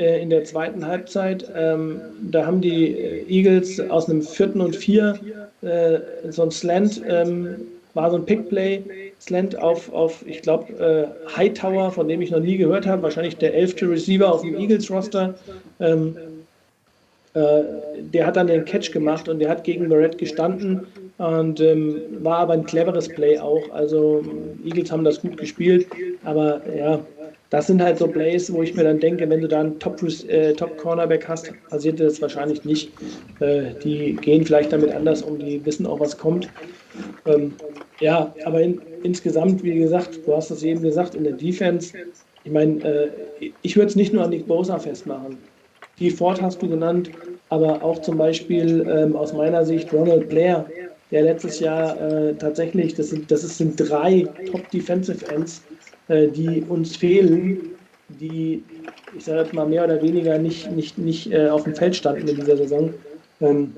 in der zweiten Halbzeit. Ähm, da haben die äh, Eagles aus einem vierten und vier äh, so ein Slant, ähm, war so ein Pickplay, Slant auf, auf ich glaube, äh, Hightower, von dem ich noch nie gehört habe, wahrscheinlich der elfte Receiver auf dem Eagles-Roster. Ähm, äh, der hat dann den Catch gemacht und der hat gegen Barrett gestanden und war aber ein cleveres Play auch. Also Eagles haben das gut gespielt, aber ja, das sind halt so Plays, wo ich mir dann denke, wenn du da einen Top, äh, Top hast, passiert das wahrscheinlich nicht. Äh, die gehen vielleicht damit anders um, die wissen auch, was kommt. Ähm, ja, aber in, insgesamt, wie gesagt, du hast es eben gesagt, in der Defense, ich meine, äh, ich würde es nicht nur an Nick Bosa festmachen. Die Ford hast du genannt, aber auch zum Beispiel ähm, aus meiner Sicht Ronald Blair, der letztes Jahr äh, tatsächlich, das sind, das sind drei Top Defensive Ends, die uns fehlen, die, ich sage mal, mehr oder weniger nicht, nicht, nicht äh, auf dem Feld standen in dieser Saison. Ähm,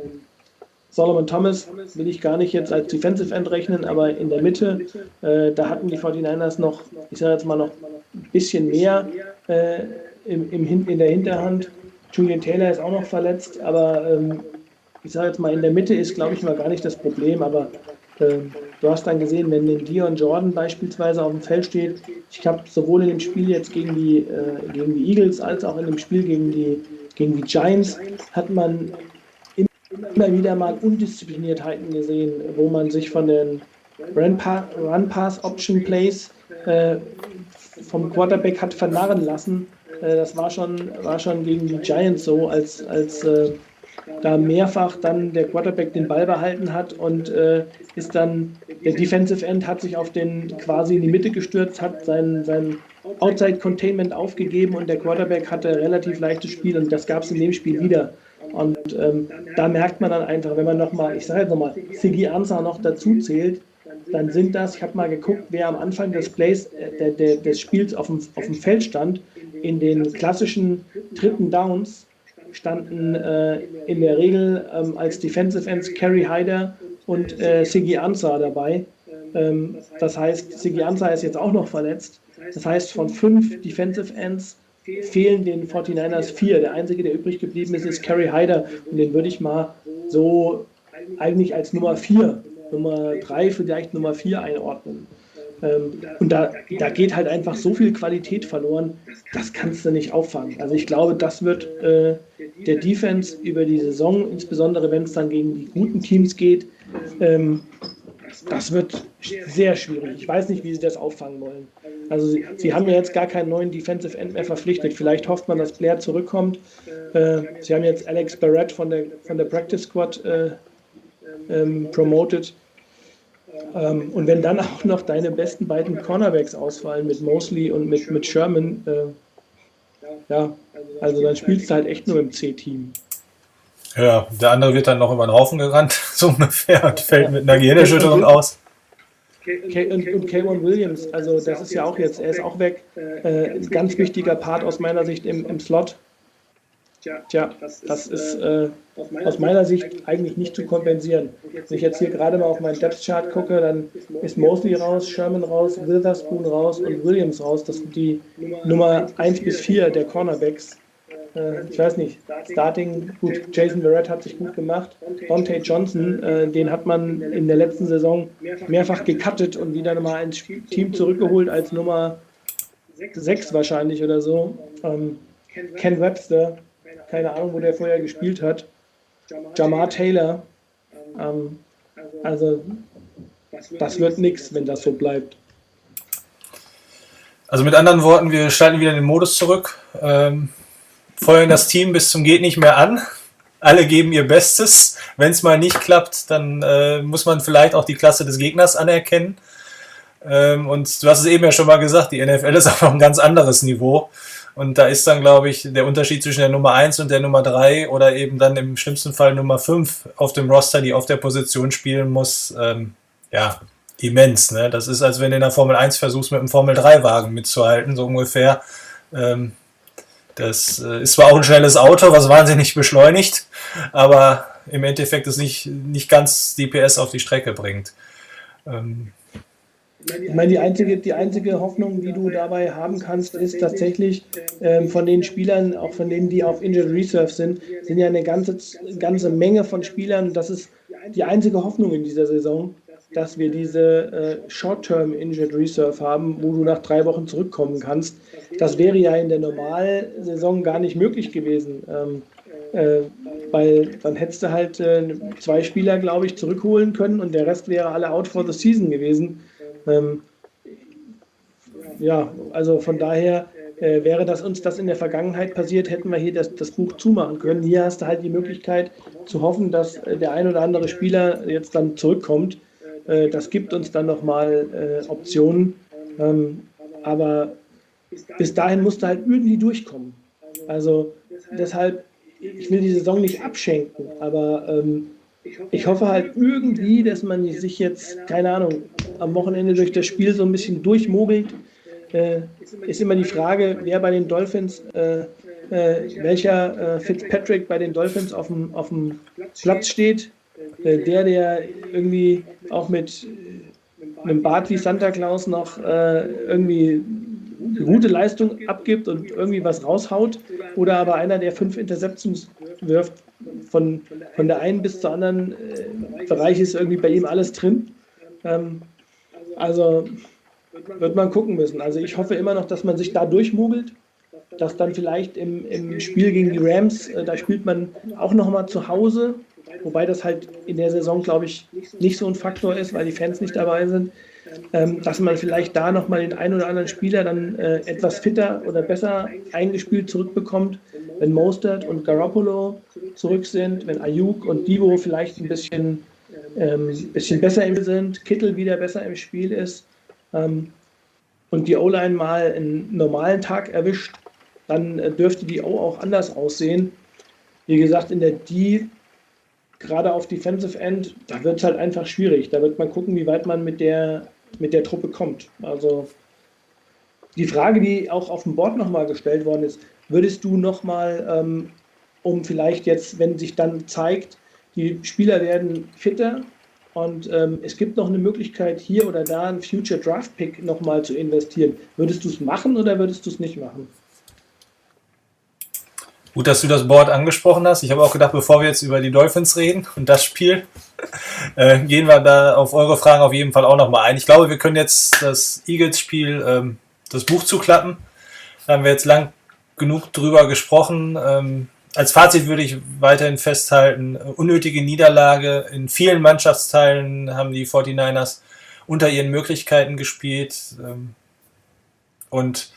Solomon Thomas will ich gar nicht jetzt als Defensive End rechnen, aber in der Mitte, äh, da hatten die 49ers noch, ich sage jetzt mal noch ein bisschen mehr äh, im, im, in der Hinterhand. Julian Taylor ist auch noch verletzt, aber ähm, ich sage jetzt mal, in der Mitte ist, glaube ich, mal gar nicht das Problem, aber du hast dann gesehen, wenn Dion Jordan beispielsweise auf dem Feld steht, ich habe sowohl in dem Spiel jetzt gegen die, äh, gegen die Eagles als auch in dem Spiel gegen die, gegen die Giants, hat man immer wieder mal Undiszipliniertheiten gesehen, wo man sich von den Run-Pass-Option-Plays äh, vom Quarterback hat vernarren lassen. Äh, das war schon, war schon gegen die Giants so, als, als äh, da mehrfach dann der Quarterback den Ball behalten hat und äh, ist dann, der Defensive End hat sich auf den quasi in die Mitte gestürzt, hat sein, sein Outside Containment aufgegeben und der Quarterback hatte relativ leichtes Spiel und das gab es in dem Spiel wieder. Und ähm, da merkt man dann einfach, wenn man nochmal, ich sage jetzt nochmal, Sigi Ansah noch dazu zählt, dann sind das, ich habe mal geguckt, wer am Anfang des Plays, äh, der, der, des Spiels auf dem, auf dem Feld stand, in den klassischen dritten Downs, standen äh, in der Regel ähm, als Defensive Ends Kerry Hyder und äh, Sigi Ansah dabei. Ähm, das heißt, Sigi Ansah ist jetzt auch noch verletzt. Das heißt, von fünf Defensive Ends fehlen den 49ers vier. Der einzige, der übrig geblieben ist, ist Kerry Hyder. Und den würde ich mal so eigentlich als Nummer vier, Nummer drei, vielleicht Nummer vier einordnen. Ähm, und da, da geht halt einfach so viel Qualität verloren, das kannst du nicht auffangen. Also ich glaube, das wird äh, der Defense über die Saison, insbesondere wenn es dann gegen die guten Teams geht, ähm, das wird sehr schwierig. Ich weiß nicht, wie sie das auffangen wollen. Also sie, sie, haben ja jetzt gar keinen neuen Defensive End mehr verpflichtet. Vielleicht hofft man, dass Blair zurückkommt. Äh, sie haben jetzt Alex Barrett von der, von der Practice Squad äh, ähm, promoted. Ähm, und wenn dann auch noch deine besten beiden Cornerbacks ausfallen mit Mosley und mit, mit Sherman, äh, ja, also dann spielst du halt echt nur im C-Team. Ja, der andere wird dann noch über den Haufen gerannt, so ungefähr, und fällt mit einer Gehirnerschütterung aus. Und, und Kayvon Williams, also das ist ja auch jetzt, er ist auch weg. Äh, ganz wichtiger Part aus meiner Sicht im, im Slot. Tja, das ist äh, aus meiner Sicht eigentlich nicht zu kompensieren. Wenn ich jetzt hier gerade mal auf meinen Depth-Chart gucke, dann ist Mosley raus, Sherman raus, Witherspoon raus und Williams raus. Das sind die Nummer 1 bis 4 der Cornerbacks. Äh, ich weiß nicht, Starting, gut, Jason Barrett hat sich gut gemacht. Dante Johnson, äh, den hat man in der letzten Saison mehrfach gecuttet und wieder nochmal ins Team zurückgeholt als Nummer 6 wahrscheinlich oder so. Ähm, Ken Webster, keine Ahnung, wo der vorher gespielt hat. Jamar Taylor. Ähm, also, das wird nichts, wenn das so bleibt. Also mit anderen Worten, wir schalten wieder den Modus zurück, ähm, feuern das Team bis zum geht nicht mehr an. Alle geben ihr Bestes. Wenn es mal nicht klappt, dann äh, muss man vielleicht auch die Klasse des Gegners anerkennen. Ähm, und du hast es eben ja schon mal gesagt, die NFL ist noch ein ganz anderes Niveau. Und da ist dann, glaube ich, der Unterschied zwischen der Nummer 1 und der Nummer 3 oder eben dann im schlimmsten Fall Nummer 5 auf dem Roster, die auf der Position spielen muss, ähm, ja, immens. Ne? Das ist, als wenn du in der Formel 1 versuchst, mit einem Formel 3-Wagen mitzuhalten, so ungefähr. Ähm, das äh, ist zwar auch ein schnelles Auto, was wahnsinnig beschleunigt, aber im Endeffekt es nicht, nicht ganz die PS auf die Strecke bringt. Ähm, ich meine, die einzige, die einzige Hoffnung, die du dabei haben kannst, ist tatsächlich ähm, von den Spielern, auch von denen, die auf Injured Reserve sind, sind ja eine ganze, ganze Menge von Spielern. Das ist die einzige Hoffnung in dieser Saison, dass wir diese äh, Short-Term Injured Reserve haben, wo du nach drei Wochen zurückkommen kannst. Das wäre ja in der Normalsaison gar nicht möglich gewesen. Ähm, äh, weil dann hättest du halt äh, zwei Spieler, glaube ich, zurückholen können und der Rest wäre alle out for the season gewesen. Ähm, ja, also von daher äh, wäre das uns das in der Vergangenheit passiert, hätten wir hier das, das Buch zumachen können. Hier hast du halt die Möglichkeit zu hoffen, dass äh, der ein oder andere Spieler jetzt dann zurückkommt. Äh, das gibt uns dann nochmal äh, Optionen. Ähm, aber bis dahin musst du halt irgendwie durchkommen. Also deshalb, ich will die Saison nicht abschenken, aber ähm, ich hoffe halt irgendwie, dass man sich jetzt, keine Ahnung, am Wochenende durch das Spiel so ein bisschen durchmogelt. Äh, ist immer die Frage, wer bei den Dolphins, äh, äh, welcher äh, Fitzpatrick bei den Dolphins auf dem, auf dem Platz steht. Äh, der, der irgendwie auch mit einem Bart wie Santa Claus noch äh, irgendwie gute Leistung abgibt und irgendwie was raushaut. Oder aber einer, der fünf Interceptions wirft von, von der einen bis zur anderen äh, Bereich ist irgendwie bei ihm alles drin. Ähm, also wird man gucken müssen. Also ich hoffe immer noch, dass man sich da durchmogelt, dass dann vielleicht im, im Spiel gegen die Rams, äh, da spielt man auch nochmal zu Hause, wobei das halt in der Saison, glaube ich, nicht so ein Faktor ist, weil die Fans nicht dabei sind, ähm, dass man vielleicht da nochmal den einen oder anderen Spieler dann äh, etwas fitter oder besser eingespielt zurückbekommt, wenn Mostert und Garoppolo zurück sind, wenn Ayuk und Divo vielleicht ein bisschen, ähm, bisschen besser im sind, Kittel wieder besser im Spiel ist ähm, und die O-Line mal einen normalen Tag erwischt, dann äh, dürfte die O auch anders aussehen. Wie gesagt, in der D gerade auf Defensive End, da wird es halt einfach schwierig. Da wird man gucken, wie weit man mit der, mit der Truppe kommt. Also die Frage, die auch auf dem Board nochmal gestellt worden ist, würdest du nochmal, ähm, um vielleicht jetzt, wenn sich dann zeigt, die Spieler werden fitter und ähm, es gibt noch eine Möglichkeit, hier oder da einen Future Draft Pick nochmal zu investieren, würdest du es machen oder würdest du es nicht machen? Gut, dass du das Board angesprochen hast. Ich habe auch gedacht, bevor wir jetzt über die Dolphins reden und das Spiel, äh, gehen wir da auf eure Fragen auf jeden Fall auch nochmal ein. Ich glaube, wir können jetzt das Eagles-Spiel, ähm, das Buch zuklappen. Da haben wir jetzt lang genug drüber gesprochen. Ähm, als Fazit würde ich weiterhin festhalten, unnötige Niederlage. In vielen Mannschaftsteilen haben die 49ers unter ihren Möglichkeiten gespielt. Ähm, und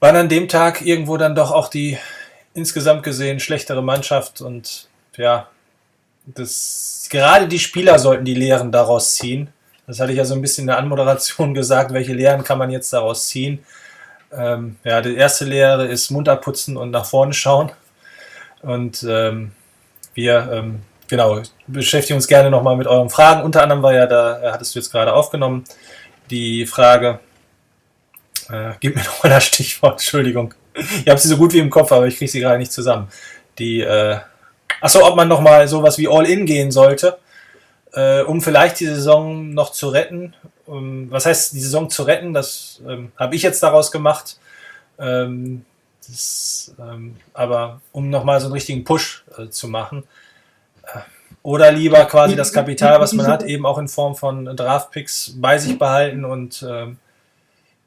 waren an dem Tag irgendwo dann doch auch die insgesamt gesehen schlechtere Mannschaft und ja, das, gerade die Spieler sollten die Lehren daraus ziehen. Das hatte ich ja so ein bisschen in der Anmoderation gesagt, welche Lehren kann man jetzt daraus ziehen. Ähm, ja, die erste Lehre ist munter putzen und nach vorne schauen. Und ähm, wir, ähm, genau, beschäftigen uns gerne nochmal mit euren Fragen. Unter anderem war ja da, hattest du jetzt gerade aufgenommen, die Frage, äh, gib mir nochmal das Stichwort, Entschuldigung. ich habe sie so gut wie im Kopf, aber ich kriege sie gerade nicht zusammen. Die, äh, achso, ob man nochmal sowas wie All-In gehen sollte, äh, um vielleicht die Saison noch zu retten. Um, was heißt, die Saison zu retten? Das ähm, habe ich jetzt daraus gemacht. Ähm, das, ähm, aber um nochmal so einen richtigen Push äh, zu machen. Äh, oder lieber quasi das Kapital, was man hat, eben auch in Form von Draftpicks bei sich behalten und ähm,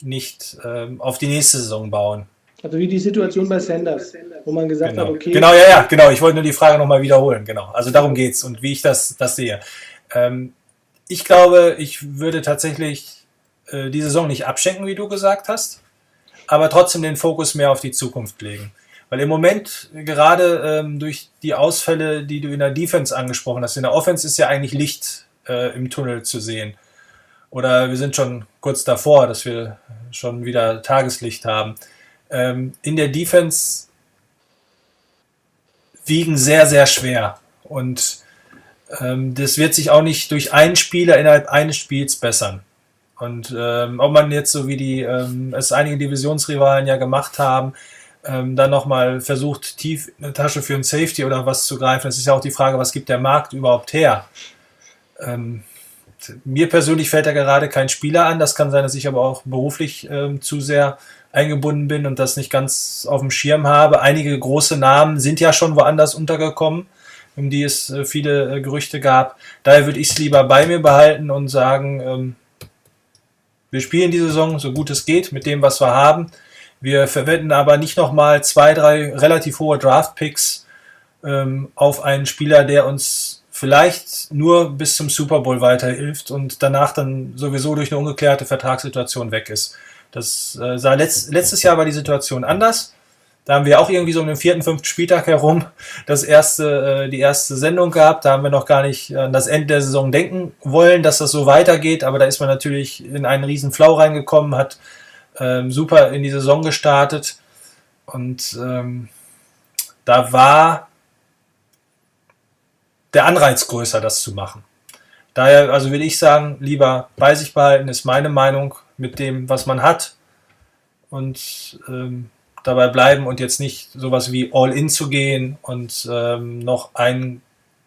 nicht ähm, auf die nächste Saison bauen. Also wie die Situation bei Sanders, wo man gesagt Genau. hat, okay, genau, ja, ja, genau. Ich wollte nur die Frage nochmal wiederholen. Genau. Also darum geht's und wie ich das, das sehe. Ähm, ich glaube, ich würde tatsächlich äh, die Saison nicht abschenken, wie du gesagt hast, aber trotzdem den Fokus mehr auf die Zukunft legen. Weil im Moment, gerade ähm, durch die Ausfälle, die du in der Defense angesprochen hast, in der Offense ist ja eigentlich Licht äh, im Tunnel zu sehen. Oder wir sind schon kurz davor, dass wir schon wieder Tageslicht haben. Ähm, in der Defense wiegen sehr, sehr schwer. Und das wird sich auch nicht durch einen Spieler innerhalb eines Spiels bessern. Und ähm, ob man jetzt so wie die ähm, es einige Divisionsrivalen ja gemacht haben, ähm, dann nochmal versucht, tief in eine Tasche für ein Safety oder was zu greifen, das ist ja auch die Frage, was gibt der Markt überhaupt her? Ähm, mir persönlich fällt da gerade kein Spieler an. Das kann sein, dass ich aber auch beruflich ähm, zu sehr eingebunden bin und das nicht ganz auf dem Schirm habe. Einige große Namen sind ja schon woanders untergekommen, um die es äh, viele äh, Gerüchte gab. Daher würde ich es lieber bei mir behalten und sagen, ähm, wir spielen die Saison so gut es geht mit dem, was wir haben. Wir verwenden aber nicht nochmal zwei, drei relativ hohe Draft-Picks ähm, auf einen Spieler, der uns vielleicht nur bis zum Super Bowl weiterhilft und danach dann sowieso durch eine ungeklärte Vertragssituation weg ist. Das äh, sah letzt, letztes Jahr war die Situation anders. Da haben wir auch irgendwie so um den vierten, fünften Spieltag herum das erste, äh, die erste Sendung gehabt. Da haben wir noch gar nicht an das Ende der Saison denken wollen, dass das so weitergeht. Aber da ist man natürlich in einen riesen Flau reingekommen, hat ähm, super in die Saison gestartet. Und ähm, da war der Anreiz größer, das zu machen. Daher, also will ich sagen, lieber bei sich behalten, ist meine Meinung mit dem, was man hat. Und ähm, dabei bleiben und jetzt nicht sowas wie All-In zu gehen und ähm, noch einen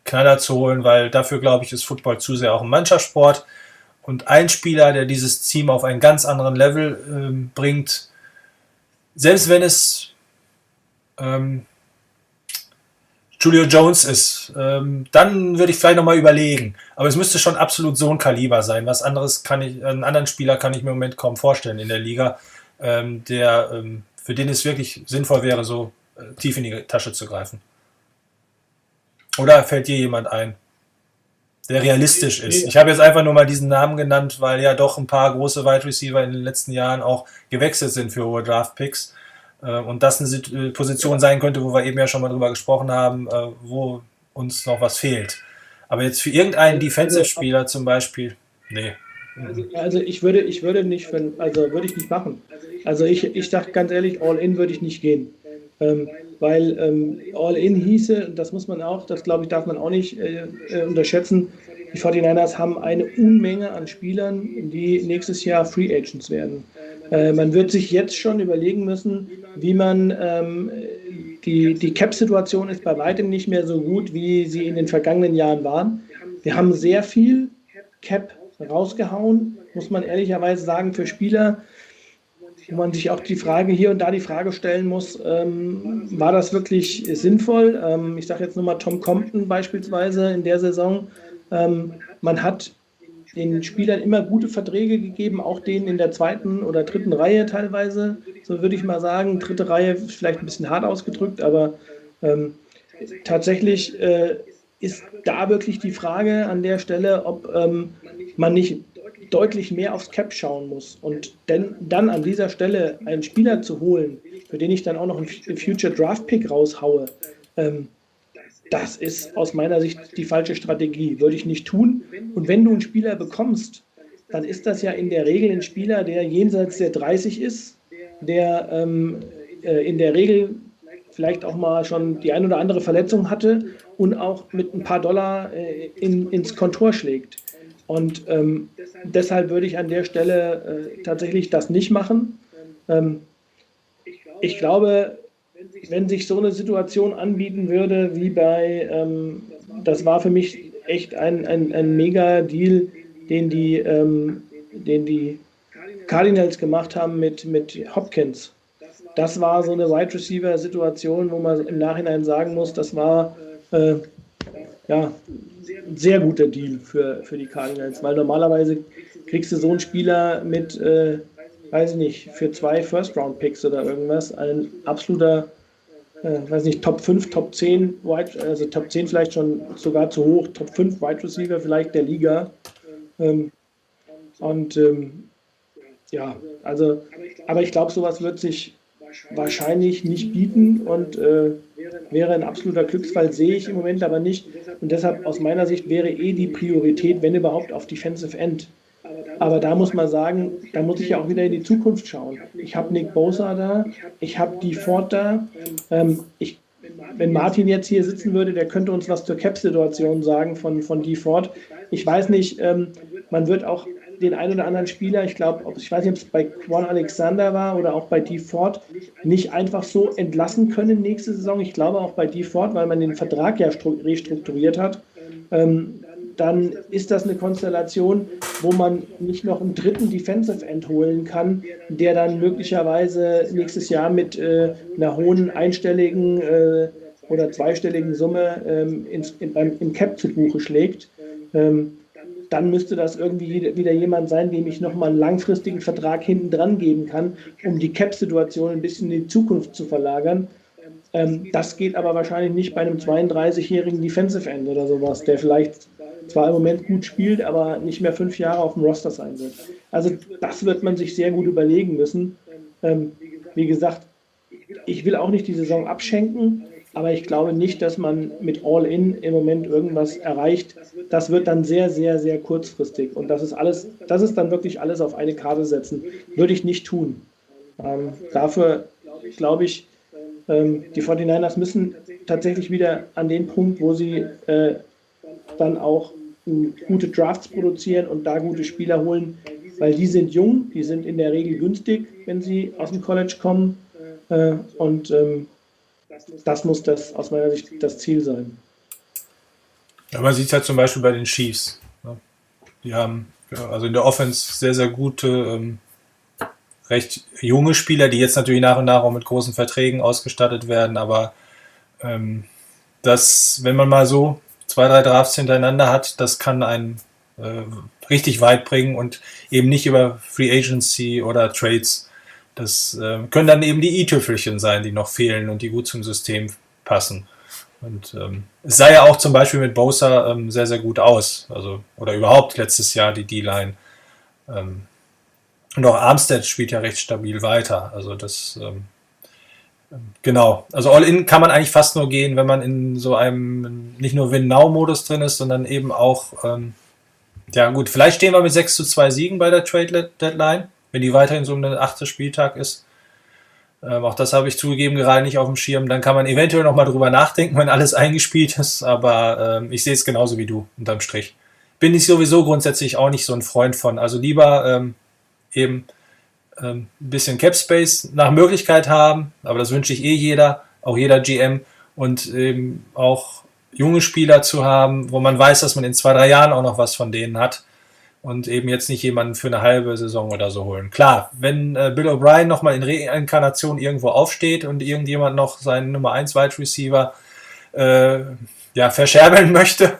Knaller zu holen, weil dafür, glaube ich, ist Football zu sehr auch ein Mannschaftssport. Und ein Spieler, der dieses Team auf einen ganz anderen Level ähm, bringt, selbst wenn es ähm, Julio Jones ist, ähm, dann würde ich vielleicht nochmal überlegen. Aber es müsste schon absolut so ein Kaliber sein. Was anderes kann ich, einen anderen Spieler kann ich mir im Moment kaum vorstellen in der Liga, ähm, der, ähm, für den es wirklich sinnvoll wäre, so äh, tief in die Tasche zu greifen. Oder fällt dir jemand ein, der realistisch ist? Ich habe jetzt einfach nur mal diesen Namen genannt, weil ja doch ein paar große Wide Receiver in den letzten Jahren auch gewechselt sind für hohe Draft Picks. Äh, und das eine äh, Position sein könnte, wo wir eben ja schon mal drüber gesprochen haben, wo uns noch was fehlt. Aber jetzt für irgendeinen Defensive-Spieler zum Beispiel, nee. Also ich würde, ich würde nicht, also würde ich nicht machen. Also ich, ich dachte ganz ehrlich, All-In würde ich nicht gehen. Ähm, weil ähm, All-In hieße, das muss man auch, das glaube ich, darf man auch nicht äh, äh, unterschätzen, die 49ers haben eine Unmenge an Spielern, die nächstes Jahr Free Agents werden. Äh, man wird sich jetzt schon überlegen müssen, wie man ähm, die, die Cap-Situation ist bei weitem nicht mehr so gut, wie sie in den vergangenen Jahren waren. Wir haben sehr viel Cap rausgehauen, muss man ehrlicherweise sagen, für Spieler, wo man sich auch die Frage hier und da die Frage stellen muss, ähm, war das wirklich sinnvoll? Ähm, ich sage jetzt nur mal Tom Compton beispielsweise in der Saison. Ähm, man hat den Spielern immer gute Verträge gegeben, auch denen in der zweiten oder dritten Reihe teilweise, so würde ich mal sagen. Dritte Reihe vielleicht ein bisschen hart ausgedrückt, aber ähm, tatsächlich äh, ist da wirklich die Frage an der Stelle, ob ähm, man nicht deutlich mehr aufs Cap schauen muss. Und denn, dann an dieser Stelle einen Spieler zu holen, für den ich dann auch noch einen Future Draft Pick raushaue, ähm, das ist aus meiner Sicht die falsche Strategie. Würde ich nicht tun. Und wenn du einen Spieler bekommst, dann ist das ja in der Regel ein Spieler, der jenseits der 30 ist, der ähm, äh, in der Regel vielleicht auch mal schon die ein oder andere Verletzung hatte und auch mit ein paar Dollar äh, in, ins Kontor schlägt. Und ähm, deshalb würde ich an der Stelle äh, tatsächlich das nicht machen. Ähm, ich glaube, wenn sich so eine Situation anbieten würde, wie bei, ähm, das war für mich echt ein, ein, ein Mega-Deal, den die, ähm, den die Cardinals gemacht haben mit, mit Hopkins. Das war so eine Wide Receiver-Situation, wo man im Nachhinein sagen muss, das war äh, ja, ein sehr guter Deal für, für die Cardinals, weil normalerweise kriegst du so einen Spieler mit, äh, weiß ich nicht, für zwei First-Round-Picks oder irgendwas, ein absoluter, äh, weiß nicht, Top 5, Top 10, Wide, also Top 10 vielleicht schon sogar zu hoch, Top 5 Wide Receiver vielleicht der Liga. Ähm, und ähm, ja, also, aber ich glaube, sowas wird sich wahrscheinlich nicht bieten und äh, wäre ein absoluter Glücksfall, sehe ich im Moment aber nicht. Und deshalb aus meiner Sicht wäre eh die Priorität, wenn überhaupt, auf Defensive End. Aber da muss man sagen, da muss ich ja auch wieder in die Zukunft schauen. Ich habe Nick Bosa da, ich habe die Ford da. Ähm, ich, wenn Martin jetzt hier sitzen würde, der könnte uns was zur Cap-Situation sagen von, von die Ford. Ich weiß nicht, ähm, man wird auch den einen oder anderen Spieler, ich glaube, ich weiß nicht, ob es bei Quan Alexander war oder auch bei D. Ford, nicht einfach so entlassen können nächste Saison. Ich glaube auch bei D. Ford, weil man den Vertrag ja restrukturiert hat. Ähm, dann ist das eine Konstellation, wo man nicht noch einen dritten Defensive End holen kann, der dann möglicherweise nächstes Jahr mit äh, einer hohen einstelligen äh, oder zweistelligen Summe ähm, ins, in, beim, im Cap zu Buche schlägt. Ähm, dann müsste das irgendwie wieder jemand sein, dem ich nochmal einen langfristigen Vertrag hinten dran geben kann, um die Cap-Situation ein bisschen in die Zukunft zu verlagern. Ähm, das geht aber wahrscheinlich nicht bei einem 32-jährigen Defensive End oder sowas, der vielleicht zwar im Moment gut spielt, aber nicht mehr fünf Jahre auf dem Roster sein wird. Also das wird man sich sehr gut überlegen müssen. Ähm, wie gesagt, ich will auch nicht die Saison abschenken, aber ich glaube nicht, dass man mit All-In im Moment irgendwas erreicht. Das wird dann sehr, sehr, sehr kurzfristig. Und das ist alles, das ist dann wirklich alles auf eine Karte setzen. Würde ich nicht tun. Ähm, dafür glaube ich, ähm, die 49ers müssen tatsächlich wieder an den Punkt, wo sie äh, dann auch gute Drafts produzieren und da gute Spieler holen, weil die sind jung, die sind in der Regel günstig, wenn sie aus dem College kommen. Äh, und ähm, das muss das aus meiner Sicht das Ziel sein. Ja, man sieht es halt zum Beispiel bei den Chiefs. Ne? Die haben also in der Offense sehr, sehr gute, ähm, recht junge Spieler, die jetzt natürlich nach und nach auch mit großen Verträgen ausgestattet werden, aber ähm, das, wenn man mal so zwei, drei Drafts hintereinander hat, das kann einen äh, richtig weit bringen und eben nicht über Free Agency oder Trades. Das äh, können dann eben die i-Tüpfelchen sein, die noch fehlen und die gut zum System passen. Und ähm, es sah ja auch zum Beispiel mit Bosa ähm, sehr, sehr gut aus. Also, oder überhaupt letztes Jahr die D-Line. Ähm, und auch Armstead spielt ja recht stabil weiter. Also das ähm, Genau, also All-In kann man eigentlich fast nur gehen, wenn man in so einem nicht nur Win-Now-Modus drin ist, sondern eben auch, ähm, ja gut, vielleicht stehen wir mit 6 zu 2 Siegen bei der Trade-Deadline, wenn die weiterhin so um den 8. Spieltag ist. Ähm, auch das habe ich zugegeben gerade nicht auf dem Schirm. Dann kann man eventuell nochmal drüber nachdenken, wenn alles eingespielt ist, aber ähm, ich sehe es genauso wie du, unterm Strich. Bin ich sowieso grundsätzlich auch nicht so ein Freund von. Also lieber ähm, eben ähm, ein bisschen Cap Space nach Möglichkeit haben, aber das wünsche ich eh jeder, auch jeder GM und eben auch junge Spieler zu haben, wo man weiß, dass man in zwei, drei Jahren auch noch was von denen hat und eben jetzt nicht jemanden für eine halbe Saison oder so holen. Klar, wenn äh, Bill O'Brien nochmal in Reinkarnation irgendwo aufsteht und irgendjemand noch seinen Nummer 1 Wide Receiver äh, ja, verscherbeln möchte,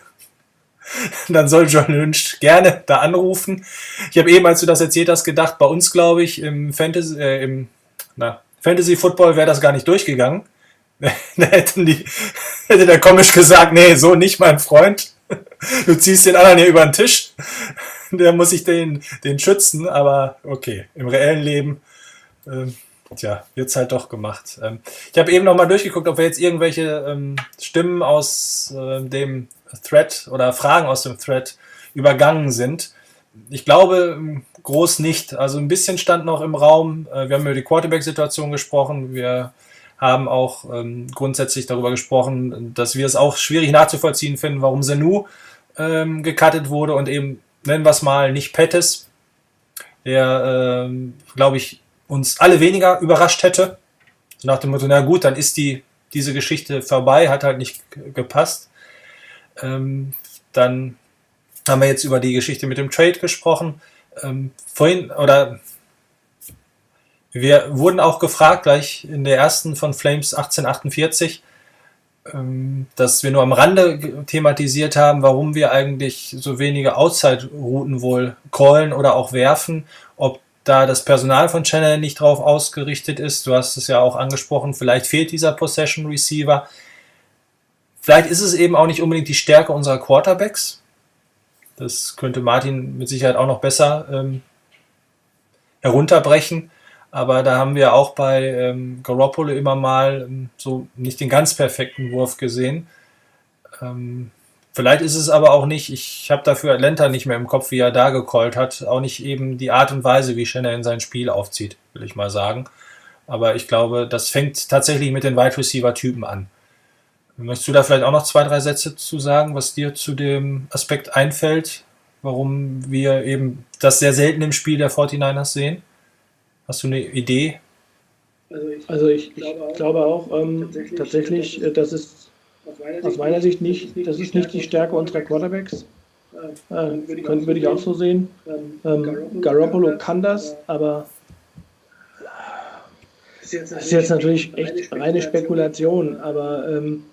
dann soll John Lynch gerne da anrufen. Ich habe eben, als du das erzählt hast, gedacht, bei uns, glaube ich, im Fantasy, äh, im na, Fantasy Football wäre das gar nicht durchgegangen. da hätten die, hätte der komisch gesagt, nee, so nicht, mein Freund. Du ziehst den anderen hier über den Tisch. Der muss sich den, den schützen, aber okay, im reellen Leben, ähm, tja, wird's halt doch gemacht. Ähm, ich habe eben nochmal durchgeguckt, ob wir jetzt irgendwelche ähm, Stimmen aus äh, dem Thread oder Fragen aus dem Thread übergangen sind. Ich glaube groß nicht. Also ein bisschen stand noch im Raum. Äh, wir haben über die Quarterback-Situation gesprochen. Wir haben auch ähm, grundsätzlich darüber gesprochen, dass wir es auch schwierig nachzuvollziehen finden, warum Senu ähm, gecuttet wurde und eben, nennen wir es mal, nicht Pettis, der, ähm, glaube ich, uns alle weniger überrascht hätte. So nach dem Motto, na gut, dann ist die, diese Geschichte vorbei, hat halt nicht gepasst. Ähm, dann haben wir jetzt über die Geschichte mit dem Trade gesprochen. Ähm, vorhin, oder wir wurden auch gefragt, gleich in der ersten von Flames 1848, ähm, dass wir nur am Rande thematisiert haben, warum wir eigentlich so wenige Outside-Routen wohl callen oder auch werfen, ob da das Personal von Channel nicht drauf ausgerichtet ist. Du hast es ja auch angesprochen, vielleicht fehlt dieser Possession Receiver. Vielleicht ist es eben auch nicht unbedingt die Stärke unserer Quarterbacks. Das könnte Martin mit Sicherheit auch noch besser ähm, herunterbrechen. Aber da haben wir auch bei ähm, Garoppolo immer mal ähm, so nicht den ganz perfekten Wurf gesehen. Ähm, vielleicht ist es aber auch nicht, ich habe dafür Atlanta nicht mehr im Kopf, wie er da gecallt hat. Auch nicht eben die Art und Weise, wie in sein Spiel aufzieht, will ich mal sagen. Aber ich glaube, das fängt tatsächlich mit den Wide Receiver-Typen an. Möchtest du da vielleicht auch noch zwei, drei Sätze zu sagen, was dir zu dem Aspekt einfällt, warum wir eben das sehr selten im Spiel der 49ers sehen? Hast du eine Idee? Also ich, also ich, ich glaube auch, ähm, tatsächlich, äh, das ist aus meiner Sicht nicht, das ist nicht die Stärke unserer Quarterbacks. Äh, würde, würde ich auch so sehen. Ähm, Garoppolo kann das, aber das ist jetzt natürlich echt reine Spekulation, aber ähm,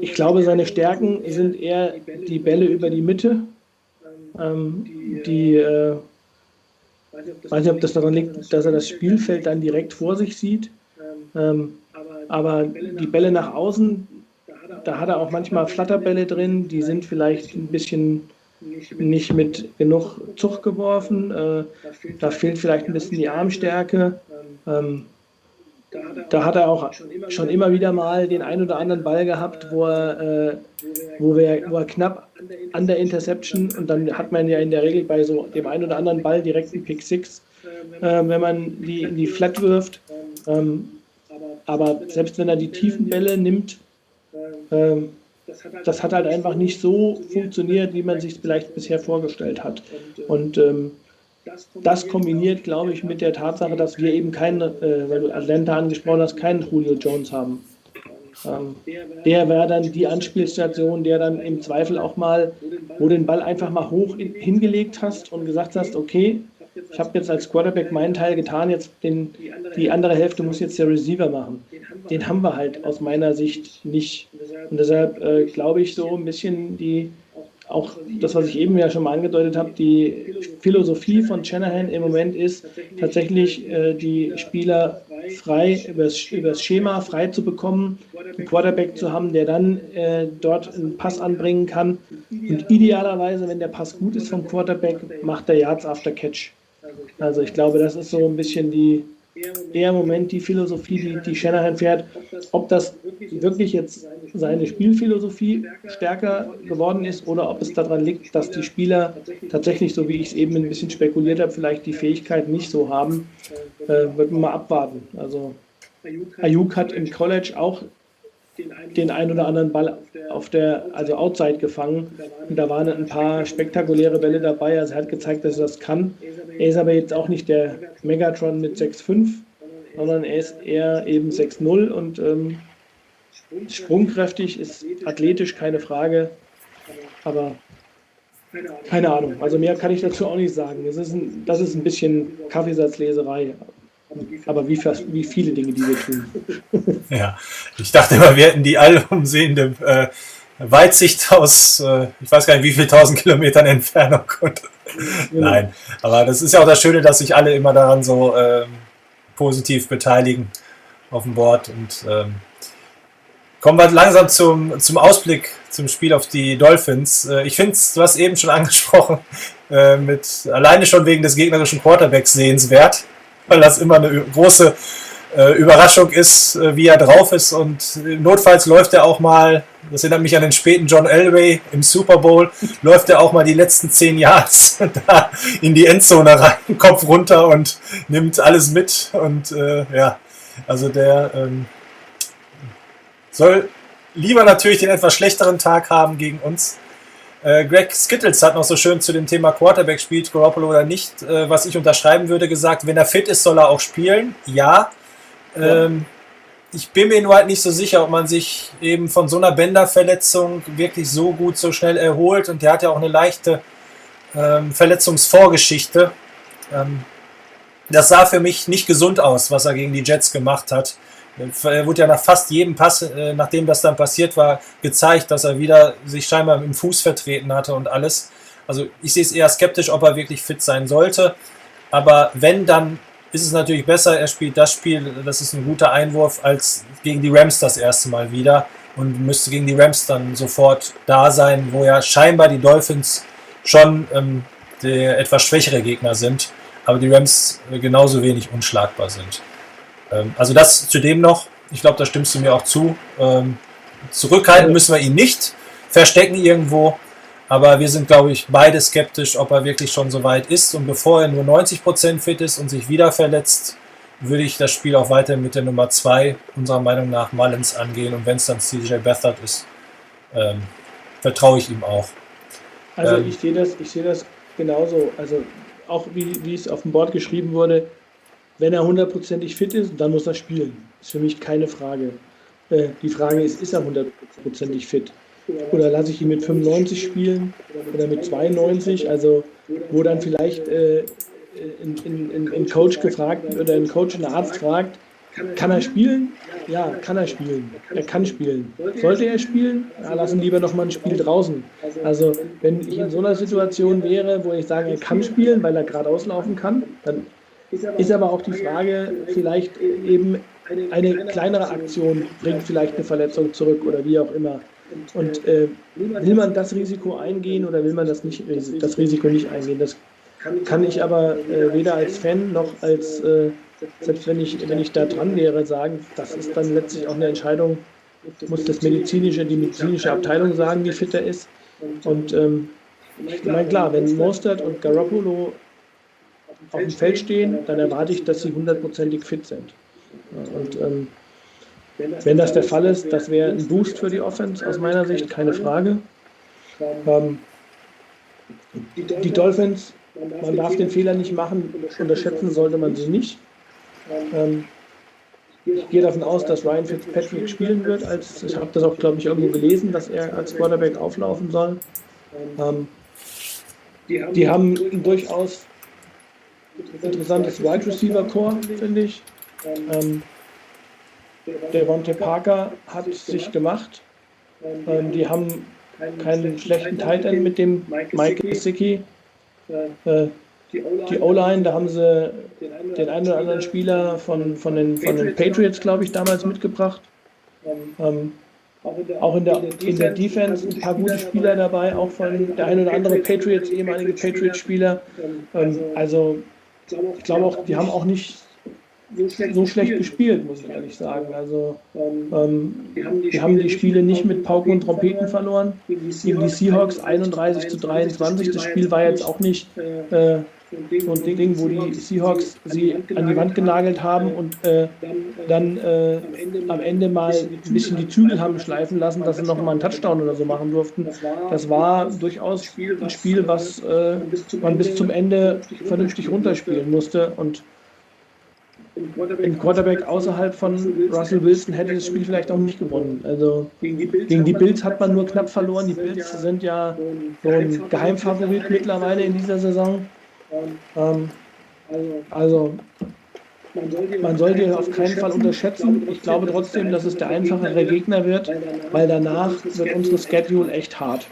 ich glaube, seine Stärken sind eher die Bälle über die Mitte, ähm, die äh, ich weiß nicht, ob das daran liegt, dass er das Spielfeld dann direkt vor sich sieht. Ähm, aber die Bälle nach außen, da hat er auch manchmal Flatterbälle drin, die sind vielleicht ein bisschen nicht mit genug Zug geworfen. Äh, da fehlt vielleicht ein bisschen die Armstärke. Ähm, da hat er auch schon immer wieder mal den ein oder anderen Ball gehabt, wo er, äh, wo, wir, wo er knapp an der Interception und dann hat man ja in der Regel bei so dem einen oder anderen Ball direkt einen Pick 6, äh, wenn man die in die Flat wirft. Ähm, aber selbst wenn er die tiefen Bälle nimmt, ähm, das hat halt einfach nicht so funktioniert, wie man sich vielleicht bisher vorgestellt hat. Und ähm, das kombiniert, glaube ich, mit der Tatsache, dass wir eben keinen, äh, weil du Atlanta angesprochen hast, keinen Julio Jones haben. Ähm, der wäre dann die Anspielstation, der dann im Zweifel auch mal, wo den Ball einfach mal hoch in, hingelegt hast und gesagt hast, okay, ich habe jetzt als Quarterback meinen Teil getan, jetzt den, die andere Hälfte muss jetzt der Receiver machen. Den haben wir halt aus meiner Sicht nicht. Und deshalb äh, glaube ich so ein bisschen die, auch das, was ich eben ja schon mal angedeutet habe, die Philosophie von Shanahan im Moment ist, tatsächlich äh, die Spieler frei übers, übers Schema frei zu bekommen, einen Quarterback zu haben, der dann äh, dort einen Pass anbringen kann. Und idealerweise, wenn der Pass gut ist vom Quarterback, macht der Yards after Catch. Also ich glaube, das ist so ein bisschen die, im Moment die Philosophie, die, die Shanahan fährt. Ob das wirklich jetzt seine Spielphilosophie stärker geworden ist oder ob es daran liegt, dass die Spieler tatsächlich, so wie ich es eben ein bisschen spekuliert habe, vielleicht die Fähigkeit nicht so haben, äh, wird man mal abwarten. Also Ayuk hat im College auch den ein oder anderen Ball auf der, also outside gefangen. Und da waren ein paar spektakuläre Bälle dabei. Also er hat gezeigt, dass er das kann. Er ist aber jetzt auch nicht der Megatron mit 6,5, sondern er ist eher eben 6,0 und ähm, sprungkräftig, ist athletisch, keine Frage. Aber keine Ahnung. Also mehr kann ich dazu auch nicht sagen. Das ist ein, das ist ein bisschen Kaffeesatzleserei. Aber wie, wie viele Dinge, die wir tun. Ja, ich dachte immer, wir hätten die allumsehende äh, Weitsicht aus, äh, ich weiß gar nicht, wie viel tausend Kilometern Entfernung. Und, genau. Nein, aber das ist ja auch das Schöne, dass sich alle immer daran so äh, positiv beteiligen auf dem Board. Und ähm, kommen wir langsam zum, zum Ausblick zum Spiel auf die Dolphins. Äh, ich finde es, du hast eben schon angesprochen, äh, mit alleine schon wegen des gegnerischen Quarterbacks sehenswert weil das immer eine große äh, Überraschung ist, äh, wie er drauf ist. Und notfalls läuft er auch mal, das erinnert mich an den späten John Elway im Super Bowl, läuft er auch mal die letzten zehn da in die Endzone rein, Kopf runter und nimmt alles mit. Und äh, ja, also der ähm, soll lieber natürlich den etwas schlechteren Tag haben gegen uns. Äh, Greg Skittles hat noch so schön zu dem Thema Quarterback spielt, Garoppolo oder nicht, äh, was ich unterschreiben würde, gesagt, wenn er fit ist, soll er auch spielen. Ja, Ähm, ich bin mir nur halt nicht so sicher, ob man sich eben von so einer Bänderverletzung wirklich so gut, so schnell erholt. Und der hat ja auch eine leichte ähm, Verletzungsvorgeschichte. Ähm, das sah für mich nicht gesund aus, was er gegen die Jets gemacht hat. Er wurde ja nach fast jedem Pass, äh, nachdem das dann passiert war, gezeigt, dass er wieder sich scheinbar im Fuß vertreten hatte und alles. Also ich sehe es eher skeptisch, ob er wirklich fit sein sollte. Aber wenn, dann ist es natürlich besser, er spielt das Spiel, das ist ein guter Einwurf, als gegen die Rams das erste Mal wieder und müsste gegen die Rams dann sofort da sein, wo ja scheinbar die Dolphins schon ähm, der etwas schwächere Gegner sind, aber die Rams genauso wenig unschlagbar sind. Ähm, also das zudem noch, ich glaube, da stimmst du mir auch zu. Ähm, zurückhalten müssen wir ihn nicht, verstecken irgendwo, aber wir sind, glaube ich, beide skeptisch, ob er wirklich schon so weit ist. Und bevor er nur 90% fit ist und sich wieder verletzt, würde ich das Spiel auch weiter mit der Nummer 2 unserer Meinung nach Mullins angehen. Und wenn es dann CJ Beathard ist, ähm, vertraue ich ihm auch. Also ähm, ich sehe das, ich sehe das genauso. Also auch wie, wie es auf dem Board geschrieben wurde, wenn er hundertprozentig fit ist, dann muss er spielen. Ist für mich keine Frage. Äh, die Frage ist, ist er hundertprozentig fit? Oder lasse ich ihn mit 95 spielen oder mit 92? Also wo dann vielleicht äh, ein, Coach gefragt oder ein Coach, ein Arzt fragt, kann er spielen? Ja, kann er spielen. Er kann spielen. Sollte er spielen? Ja, lassen lieber noch mal ein Spiel draußen. Also, wenn ich in so einer Situation wäre, wo ich sage, er kann spielen, weil er gerade auslaufen kann, dann ist aber auch die Frage, vielleicht eben eine kleinere Aktion bringt vielleicht eine Verletzung zurück oder wie auch immer. Und äh, will man das Risiko eingehen oder will man das, nicht, das Risiko nicht eingehen? Das kann ich aber äh, weder als Fan noch als, äh, selbst wenn ich, wenn ich da dran wäre, sagen, das ist dann letztlich auch eine Entscheidung, muss das medizinische, die medizinische Abteilung sagen, wie fit er ist. Und ähm, ich meine, klar, wenn Mostert und Garoppolo auf dem Feld stehen, dann erwarte ich, dass sie hundertprozentig fit sind. Und ähm, wenn das der Fall ist, das wäre ein Boost für die Offense aus meiner Sicht, keine Frage. Ähm, die Dolphins, man darf den Fehler nicht machen, unterschätzen sollte man sie nicht. Ähm, ich gehe davon aus, dass Ryan Fitzpatrick spielen wird. Als, ich habe das auch, glaube ich, irgendwo gelesen, dass er als Quarterback auflaufen soll. Ähm, die haben durchaus interessantes Wide Receiver Core, finde ich. Ähm, der Vontae Parker hat sich gemacht. Ähm, die haben keinen schlechten Tight End mit dem Mike Gesicki. Äh, die O-Line, da haben sie den einen oder anderen Spieler von, von, den, von den Patriots, glaube ich, damals mitgebracht. Ähm, auch in der, in der Defense ein paar gute Spieler dabei, auch von der ein oder andere Patriots, ehemalige Patriots-Spieler. Ähm, also ich glaube auch, die haben auch nicht so schlecht gespielt, muss ich ehrlich sagen. Also ähm, wir haben die Spiele nicht mit Pauken und Trompeten verloren. Gegen die Seahawks 31 zu 23. Das Spiel war jetzt auch nicht äh, so ein Ding, wo die Seahawks sie an die Wand genagelt haben und äh, dann äh, am Ende mal ein bisschen die Zügel haben schleifen lassen, dass sie noch mal einen Touchdown oder so machen durften. Das war durchaus ein Spiel, was äh, man bis zum Ende vernünftig runterspielen musste und ein Quarterback außerhalb von Russell Wilson hätte das Spiel vielleicht auch nicht gewonnen. Also gegen die Bills hat man nur knapp verloren. Die Bills sind ja so ein Geheimfavorit mittlerweile in dieser Saison. Ähm, also man sollte ihn auf keinen Fall unterschätzen. Ich glaube trotzdem, dass es der einfachere Gegner wird, weil danach wird unsere Schedule echt hart.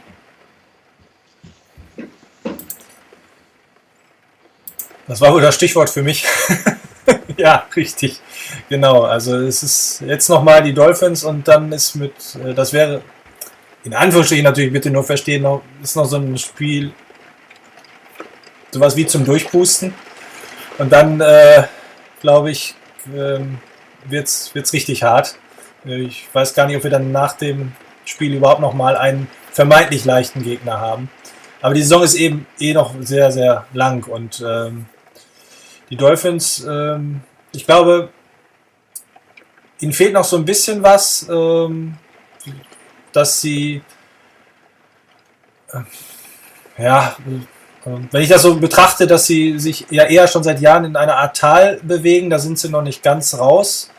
Das war wohl das Stichwort für mich. ja, richtig. Genau. Also es ist jetzt nochmal die Dolphins und dann ist mit, äh, das wäre in Anführungsstrichen natürlich bitte nur verstehen, noch, ist noch so ein Spiel, sowas wie zum Durchpusten. Und dann, äh, glaube ich, ähm, wird es richtig hart. Äh, ich weiß gar nicht, ob wir dann nach dem Spiel überhaupt nochmal einen vermeintlich leichten Gegner haben. Aber die Saison ist eben eh noch sehr, sehr lang und ähm, die Dolphins, ähm, ich glaube, ihnen fehlt noch so ein bisschen was, ähm, dass sie, äh, ja, äh, wenn ich das so betrachte, dass sie sich ja eher schon seit Jahren in einer Art Tal bewegen, da sind sie noch nicht ganz raus.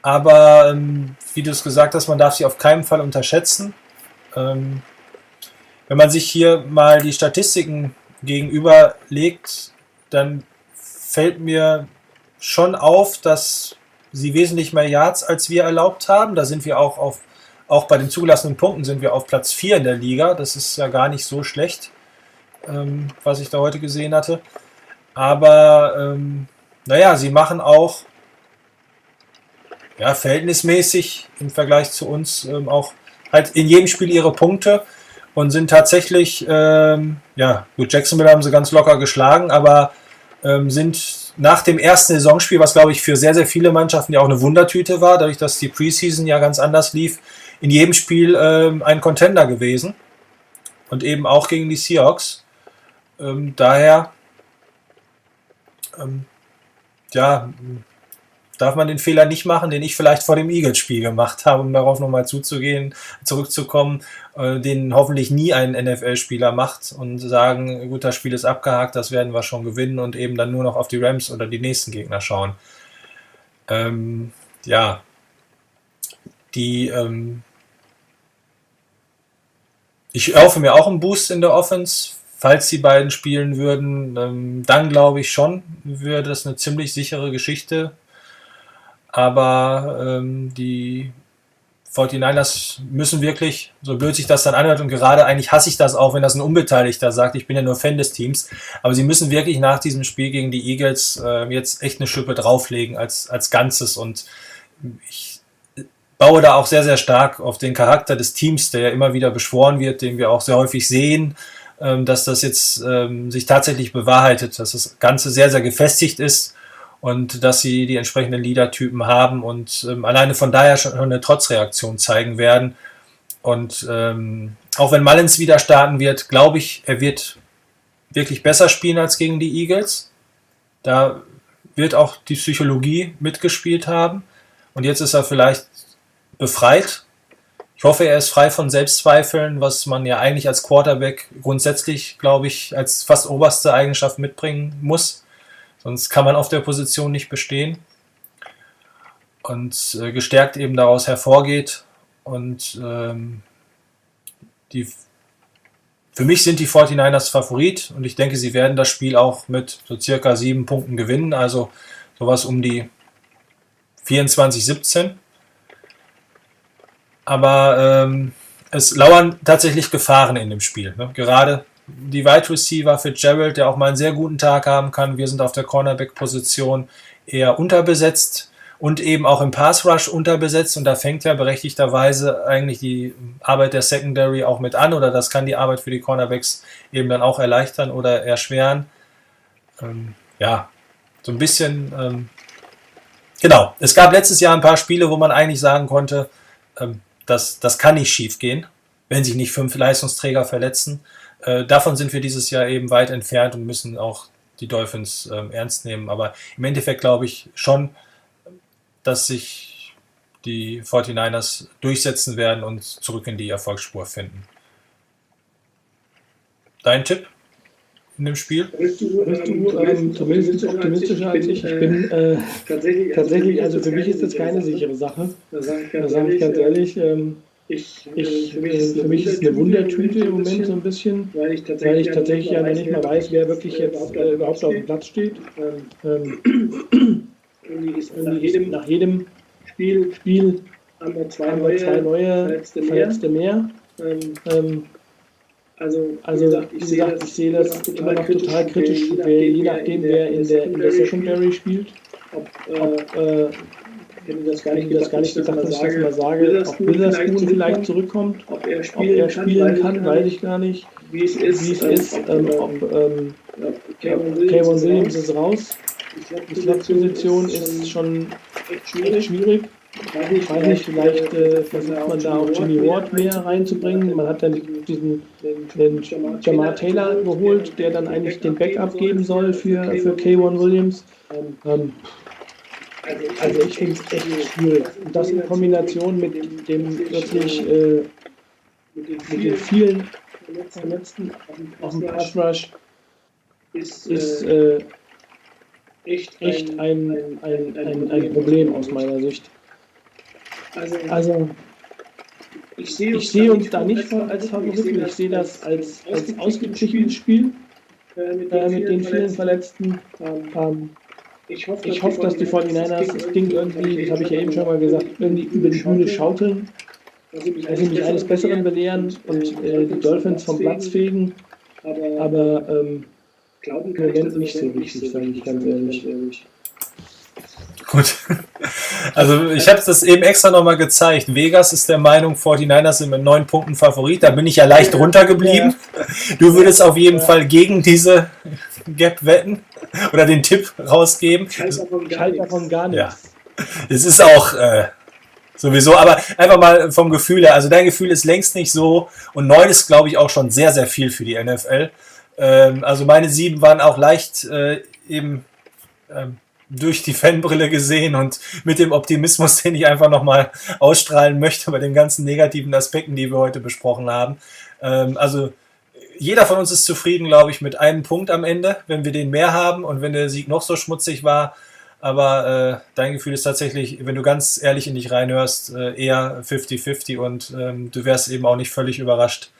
Aber ähm, wie du es gesagt hast, man darf sie auf keinen Fall unterschätzen. Ähm, wenn man sich hier mal die Statistiken gegenüberlegt, dann fällt mir schon auf, dass sie wesentlich mehr Yards als wir erlaubt haben. Da sind wir auch auf, auch bei den zugelassenen Punkten sind wir auf Platz 4 in der Liga. Das ist ja gar nicht so schlecht, ähm, was ich da heute gesehen hatte. Aber ähm, naja, sie machen auch ja, verhältnismäßig im Vergleich zu uns ähm, auch halt in jedem Spiel ihre Punkte und sind tatsächlich, ähm, ja, gut, Jacksonville haben sie ganz locker geschlagen, aber ähm, sind nach dem ersten Saisonspiel, was glaube ich für sehr, sehr viele Mannschaften ja auch eine Wundertüte war, dadurch, dass die Preseason ja ganz anders lief, in jedem Spiel ähm, ein Contender gewesen und eben auch gegen die Seahawks. Ähm, daher, ähm, ja, darf man den Fehler nicht machen, den ich vielleicht vor dem Eagles-Spiel gemacht habe, um darauf nochmal zuzugehen, zurückzukommen, äh, den hoffentlich nie ein NFL-Spieler macht und sagen, gut, das Spiel ist abgehakt, das werden wir schon gewinnen und eben dann nur noch auf die Rams oder die nächsten Gegner schauen. Ähm, ja, die, ähm, ich erhoffe mir auch einen Boost in der Offense, falls die beiden spielen würden, ähm, dann glaube ich schon, würde das eine ziemlich sichere Geschichte aber ähm, die 49ers müssen wirklich, so blöd sich das dann anhört, und gerade eigentlich hasse ich das auch, wenn das ein Unbeteiligter sagt, ich bin ja nur Fan des Teams, aber sie müssen wirklich nach diesem Spiel gegen die Eagles äh, jetzt echt eine Schippe drauflegen als, als Ganzes. Und ich baue da auch sehr, sehr stark auf den Charakter des Teams, der ja immer wieder beschworen wird, den wir auch sehr häufig sehen, ähm, dass das jetzt ähm, sich tatsächlich bewahrheitet, dass das Ganze sehr, sehr gefestigt ist und dass sie die entsprechenden Leadertypen haben und ähm, alleine von daher schon eine Trotzreaktion zeigen werden. Und ähm, auch wenn Mullins wieder starten wird, glaube ich, er wird wirklich besser spielen als gegen die Eagles. Da wird auch die Psychologie mitgespielt haben. Und jetzt ist er vielleicht befreit. Ich hoffe, er ist frei von Selbstzweifeln, was man ja eigentlich als Quarterback grundsätzlich, glaube ich, als fast oberste Eigenschaft mitbringen muss. Sonst kann man auf der Position nicht bestehen. Und äh, gestärkt eben daraus hervorgeht. Und ähm, die, für mich sind die 49ers Favorit und ich denke, sie werden das Spiel auch mit so circa sieben Punkten gewinnen. Also sowas um die 24-17. Aber ähm, es lauern tatsächlich Gefahren in dem Spiel. Ne? Gerade die Wide Receiver für Gerald, der auch mal einen sehr guten Tag haben kann. Wir sind auf der Cornerback-Position eher unterbesetzt und eben auch im Pass Rush unterbesetzt. Und da fängt ja berechtigterweise eigentlich die Arbeit der Secondary auch mit an oder das kann die Arbeit für die Cornerbacks eben dann auch erleichtern oder erschweren. Ähm, ja, so ein bisschen. Ähm, genau, es gab letztes Jahr ein paar Spiele, wo man eigentlich sagen konnte, ähm, das, das kann nicht schief gehen, wenn sich nicht fünf Leistungsträger verletzen. Äh, davon sind wir dieses Jahr eben weit entfernt und müssen auch die Dolphins äh, ernst nehmen. Aber im Endeffekt glaube ich schon, dass sich die 49ers durchsetzen werden und zurück in die Erfolgsspur finden. Dein Tipp in dem Spiel? Bist du, bist du ähm, zumindest optimistischer als ich? Ich bin äh, tatsächlich, also für mich ist das keine sichere Sache. Da sage ich ganz ehrlich. Ähm, ich, ich, für, mich ist, mich ist eine Wundertüte im Moment so ein bisschen, weil ich tatsächlich, weil ich tatsächlich ja noch nicht mal weiß, wer wirklich jetzt äh, überhaupt auf dem Platz steht. Ähm, nach, jedem, nach jedem Spiel, Spiel haben wir zwei, haben wir zwei neue Verletzte, Verletzte mehr. mehr. Ähm, also, also wie gesagt, ich, wie gesagt, ich sehe das, das immer noch total kritisch, je nachdem, wer in der, in der Secondary spielt. Ob, ob äh, hätte das gar nicht, das gar nicht gedacht, dass ich das mal sage, ob Witherspoon vielleicht zurückkommt, ob er spielen, ob er spielen kann, weiß ich gar nicht, wie es ist, wie es ist ähm, ob ähm, Kevin Williams ist raus, die Slot-Position ist schon echt schwierig. Ich weiß nicht, vielleicht äh, versucht man da auch Jimmy Ward mehr reinzubringen. Man hat dann diesen den Jamar Taylor geholt, der dann eigentlich den Backup geben soll für, für K1 Williams. Ähm, also ich finde es echt schwierig. Und das in Kombination mit dem wirklich äh, mit den vielen Verletzten auf dem Pass Rush ist, äh, echt, echt ein, ein, ein, ein Problem aus meiner Sicht. Also, also ich sehe, ich sehe uns da nicht als Favoriten, ich sehe das als, als ausgeglichenes Spiel äh, mit, den, äh, mit den vielen Verletzten. Ähm, ich hoffe, ich hoffe, dass die 49ers das Ding irgendwie, das habe ich ja eben schon mal gesagt, irgendwie über die Bühne schaukeln, dass sie mich eines Besseren belehren und äh, die Dolphins vom Platz fegen. Aber ähm, glauben kann ich nicht so richtig, sage ich ganz ehrlich. Gut. Also ich habe das eben extra nochmal gezeigt. Vegas ist der Meinung, 49ers sind mit neun Punkten Favorit. Da bin ich ja leicht runtergeblieben. Du würdest auf jeden Fall gegen diese Gap wetten oder den Tipp rausgeben. Ich halte davon gar nichts. Ja. Es ist auch äh, sowieso, aber einfach mal vom Gefühl her. Also dein Gefühl ist längst nicht so und neun ist, glaube ich, auch schon sehr, sehr viel für die NFL. Ähm, also meine sieben waren auch leicht äh, eben ähm, durch die Fanbrille gesehen und mit dem Optimismus, den ich einfach nochmal ausstrahlen möchte bei den ganzen negativen Aspekten, die wir heute besprochen haben. Ähm, also jeder von uns ist zufrieden, glaube ich, mit einem Punkt am Ende, wenn wir den mehr haben und wenn der Sieg noch so schmutzig war. Aber äh, dein Gefühl ist tatsächlich, wenn du ganz ehrlich in dich reinhörst, äh, eher 50-50 und ähm, du wärst eben auch nicht völlig überrascht,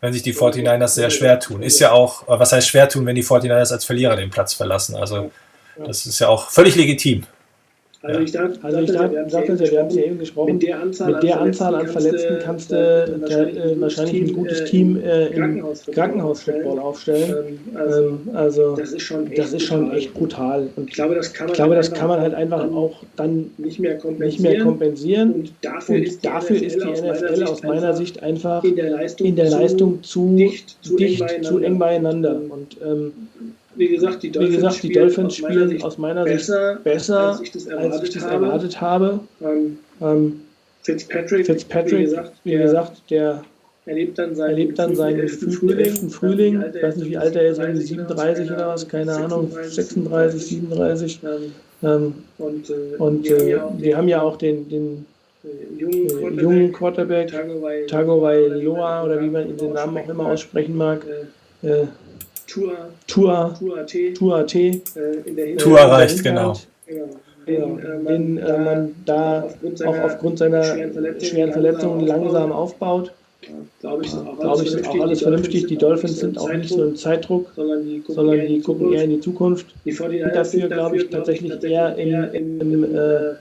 wenn sich die 49ers sehr schwer tun. Ist ja auch, was heißt schwer tun, wenn die 49ers als Verlierer den Platz verlassen. Also das ist ja auch völlig legitim. Also ich sage, also ich sag, sagte wir haben es ja eben gesprochen, mit der Anzahl, mit der Anzahl an Verletzten kannst du äh, wahrscheinlich ein gutes Team äh, im Krankenhausfootball aufstellen. Ähm, also, ähm, also das ist schon echt, ist schon echt brutal. Und ich glaube, das kann man, glaube, das kann man halt einfach auch dann nicht mehr kompensieren. Nicht mehr kompensieren. Und dafür, und ist, die dafür ist die NFL aus meiner Sicht einfach in der Leistung, in der Leistung zu dicht, zu, dicht, eng, zu eng beieinander. Und ähm, wie gesagt, die Dolphins, gesagt, die Dolphins spielen, aus meiner Sicht besser, besser als ich das erwartet, als ich das erwartet habe. Ähm, ähm, Fitzpatrick, Fitzpatrick, wie gesagt, wie gesagt der erlebt dann seinen, erlebt dann seinen gefühlten Frühling. Frühling. Ich weiß nicht, wie alt er ist, irgendwie 37 oder was, keine Ahnung, 36, 37. Ähm, und, äh, und äh, wir haben ja auch den, den äh, jungen, Quarterback, jungen Quarterback Tagovailoa oder wie man den Namen auch immer aussprechen mag. Äh, Tour, Tour, Tour AT, Tour AT äh, in der Tour erreicht, genau. genau. Den, äh, man, äh, man da aufgrund auch aufgrund seiner schweren Verletzungen, schweren Verletzungen langsam aufbaut. Ja, glaube ich, ist auch, alles, ich, ist auch alles vernünftig. Die Dolphins sind auch nicht so im Zeitdruck, sondern die gucken, sondern die gucken eher in die Zukunft. Die sind dafür, glaube ich, tatsächlich eher im, im, im äh,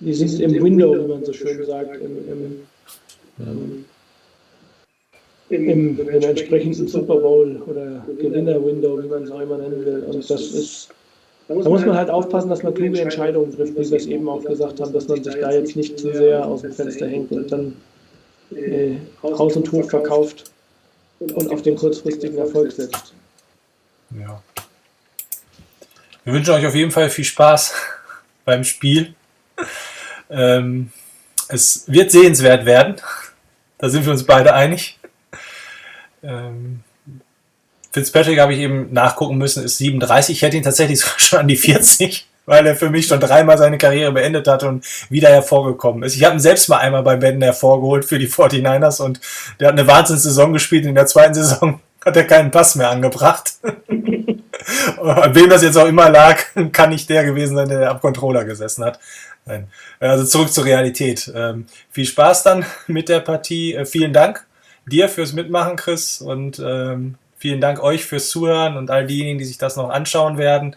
die sind im Window, wie man so schön sagt, im, im, im im, im, entsprechenden Super Bowl oder Gewinner-Window, wie man es auch immer nennen will. Und das ist, da muss man halt aufpassen, dass man kluge Entscheidungen trifft, wie wir es eben auch gesagt haben, dass man sich da jetzt nicht zu sehr aus dem Fenster hängt und dann äh, Haus und Hof verkauft und auf den kurzfristigen Erfolg setzt. Ja. Wir wünschen euch auf jeden Fall viel Spaß beim Spiel. Ähm, es wird sehenswert werden. Da sind wir uns beide einig. Ähm, Fitzpatrick habe ich eben nachgucken müssen, ist 37. Ich hätte ihn tatsächlich schon an die 40, weil er für mich schon dreimal seine Karriere beendet hat und wieder hervorgekommen ist. Ich habe ihn selbst mal einmal bei Benden hervorgeholt für die 49ers und der hat eine Wahnsinnssaison gespielt. In der zweiten Saison hat er keinen Pass mehr angebracht. An wem das jetzt auch immer lag, kann nicht der gewesen sein, der am Controller gesessen hat. Nein. Also zurück zur Realität. Ähm, viel Spaß dann mit der Partie. Äh, vielen Dank dir fürs Mitmachen, Chris, und ähm, vielen Dank euch fürs Zuhören und all diejenigen, die sich das noch anschauen werden.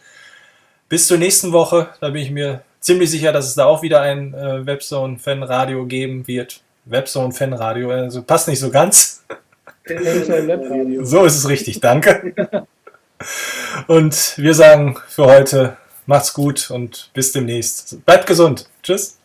Bis zur nächsten Woche, da bin ich mir ziemlich sicher, dass es da auch wieder ein äh, Webzone Fan Radio geben wird. Webzone Fan Radio, also passt nicht so ganz. so ist es richtig, danke. Und wir sagen für heute, macht's gut und bis demnächst. Bleibt gesund. Tschüss.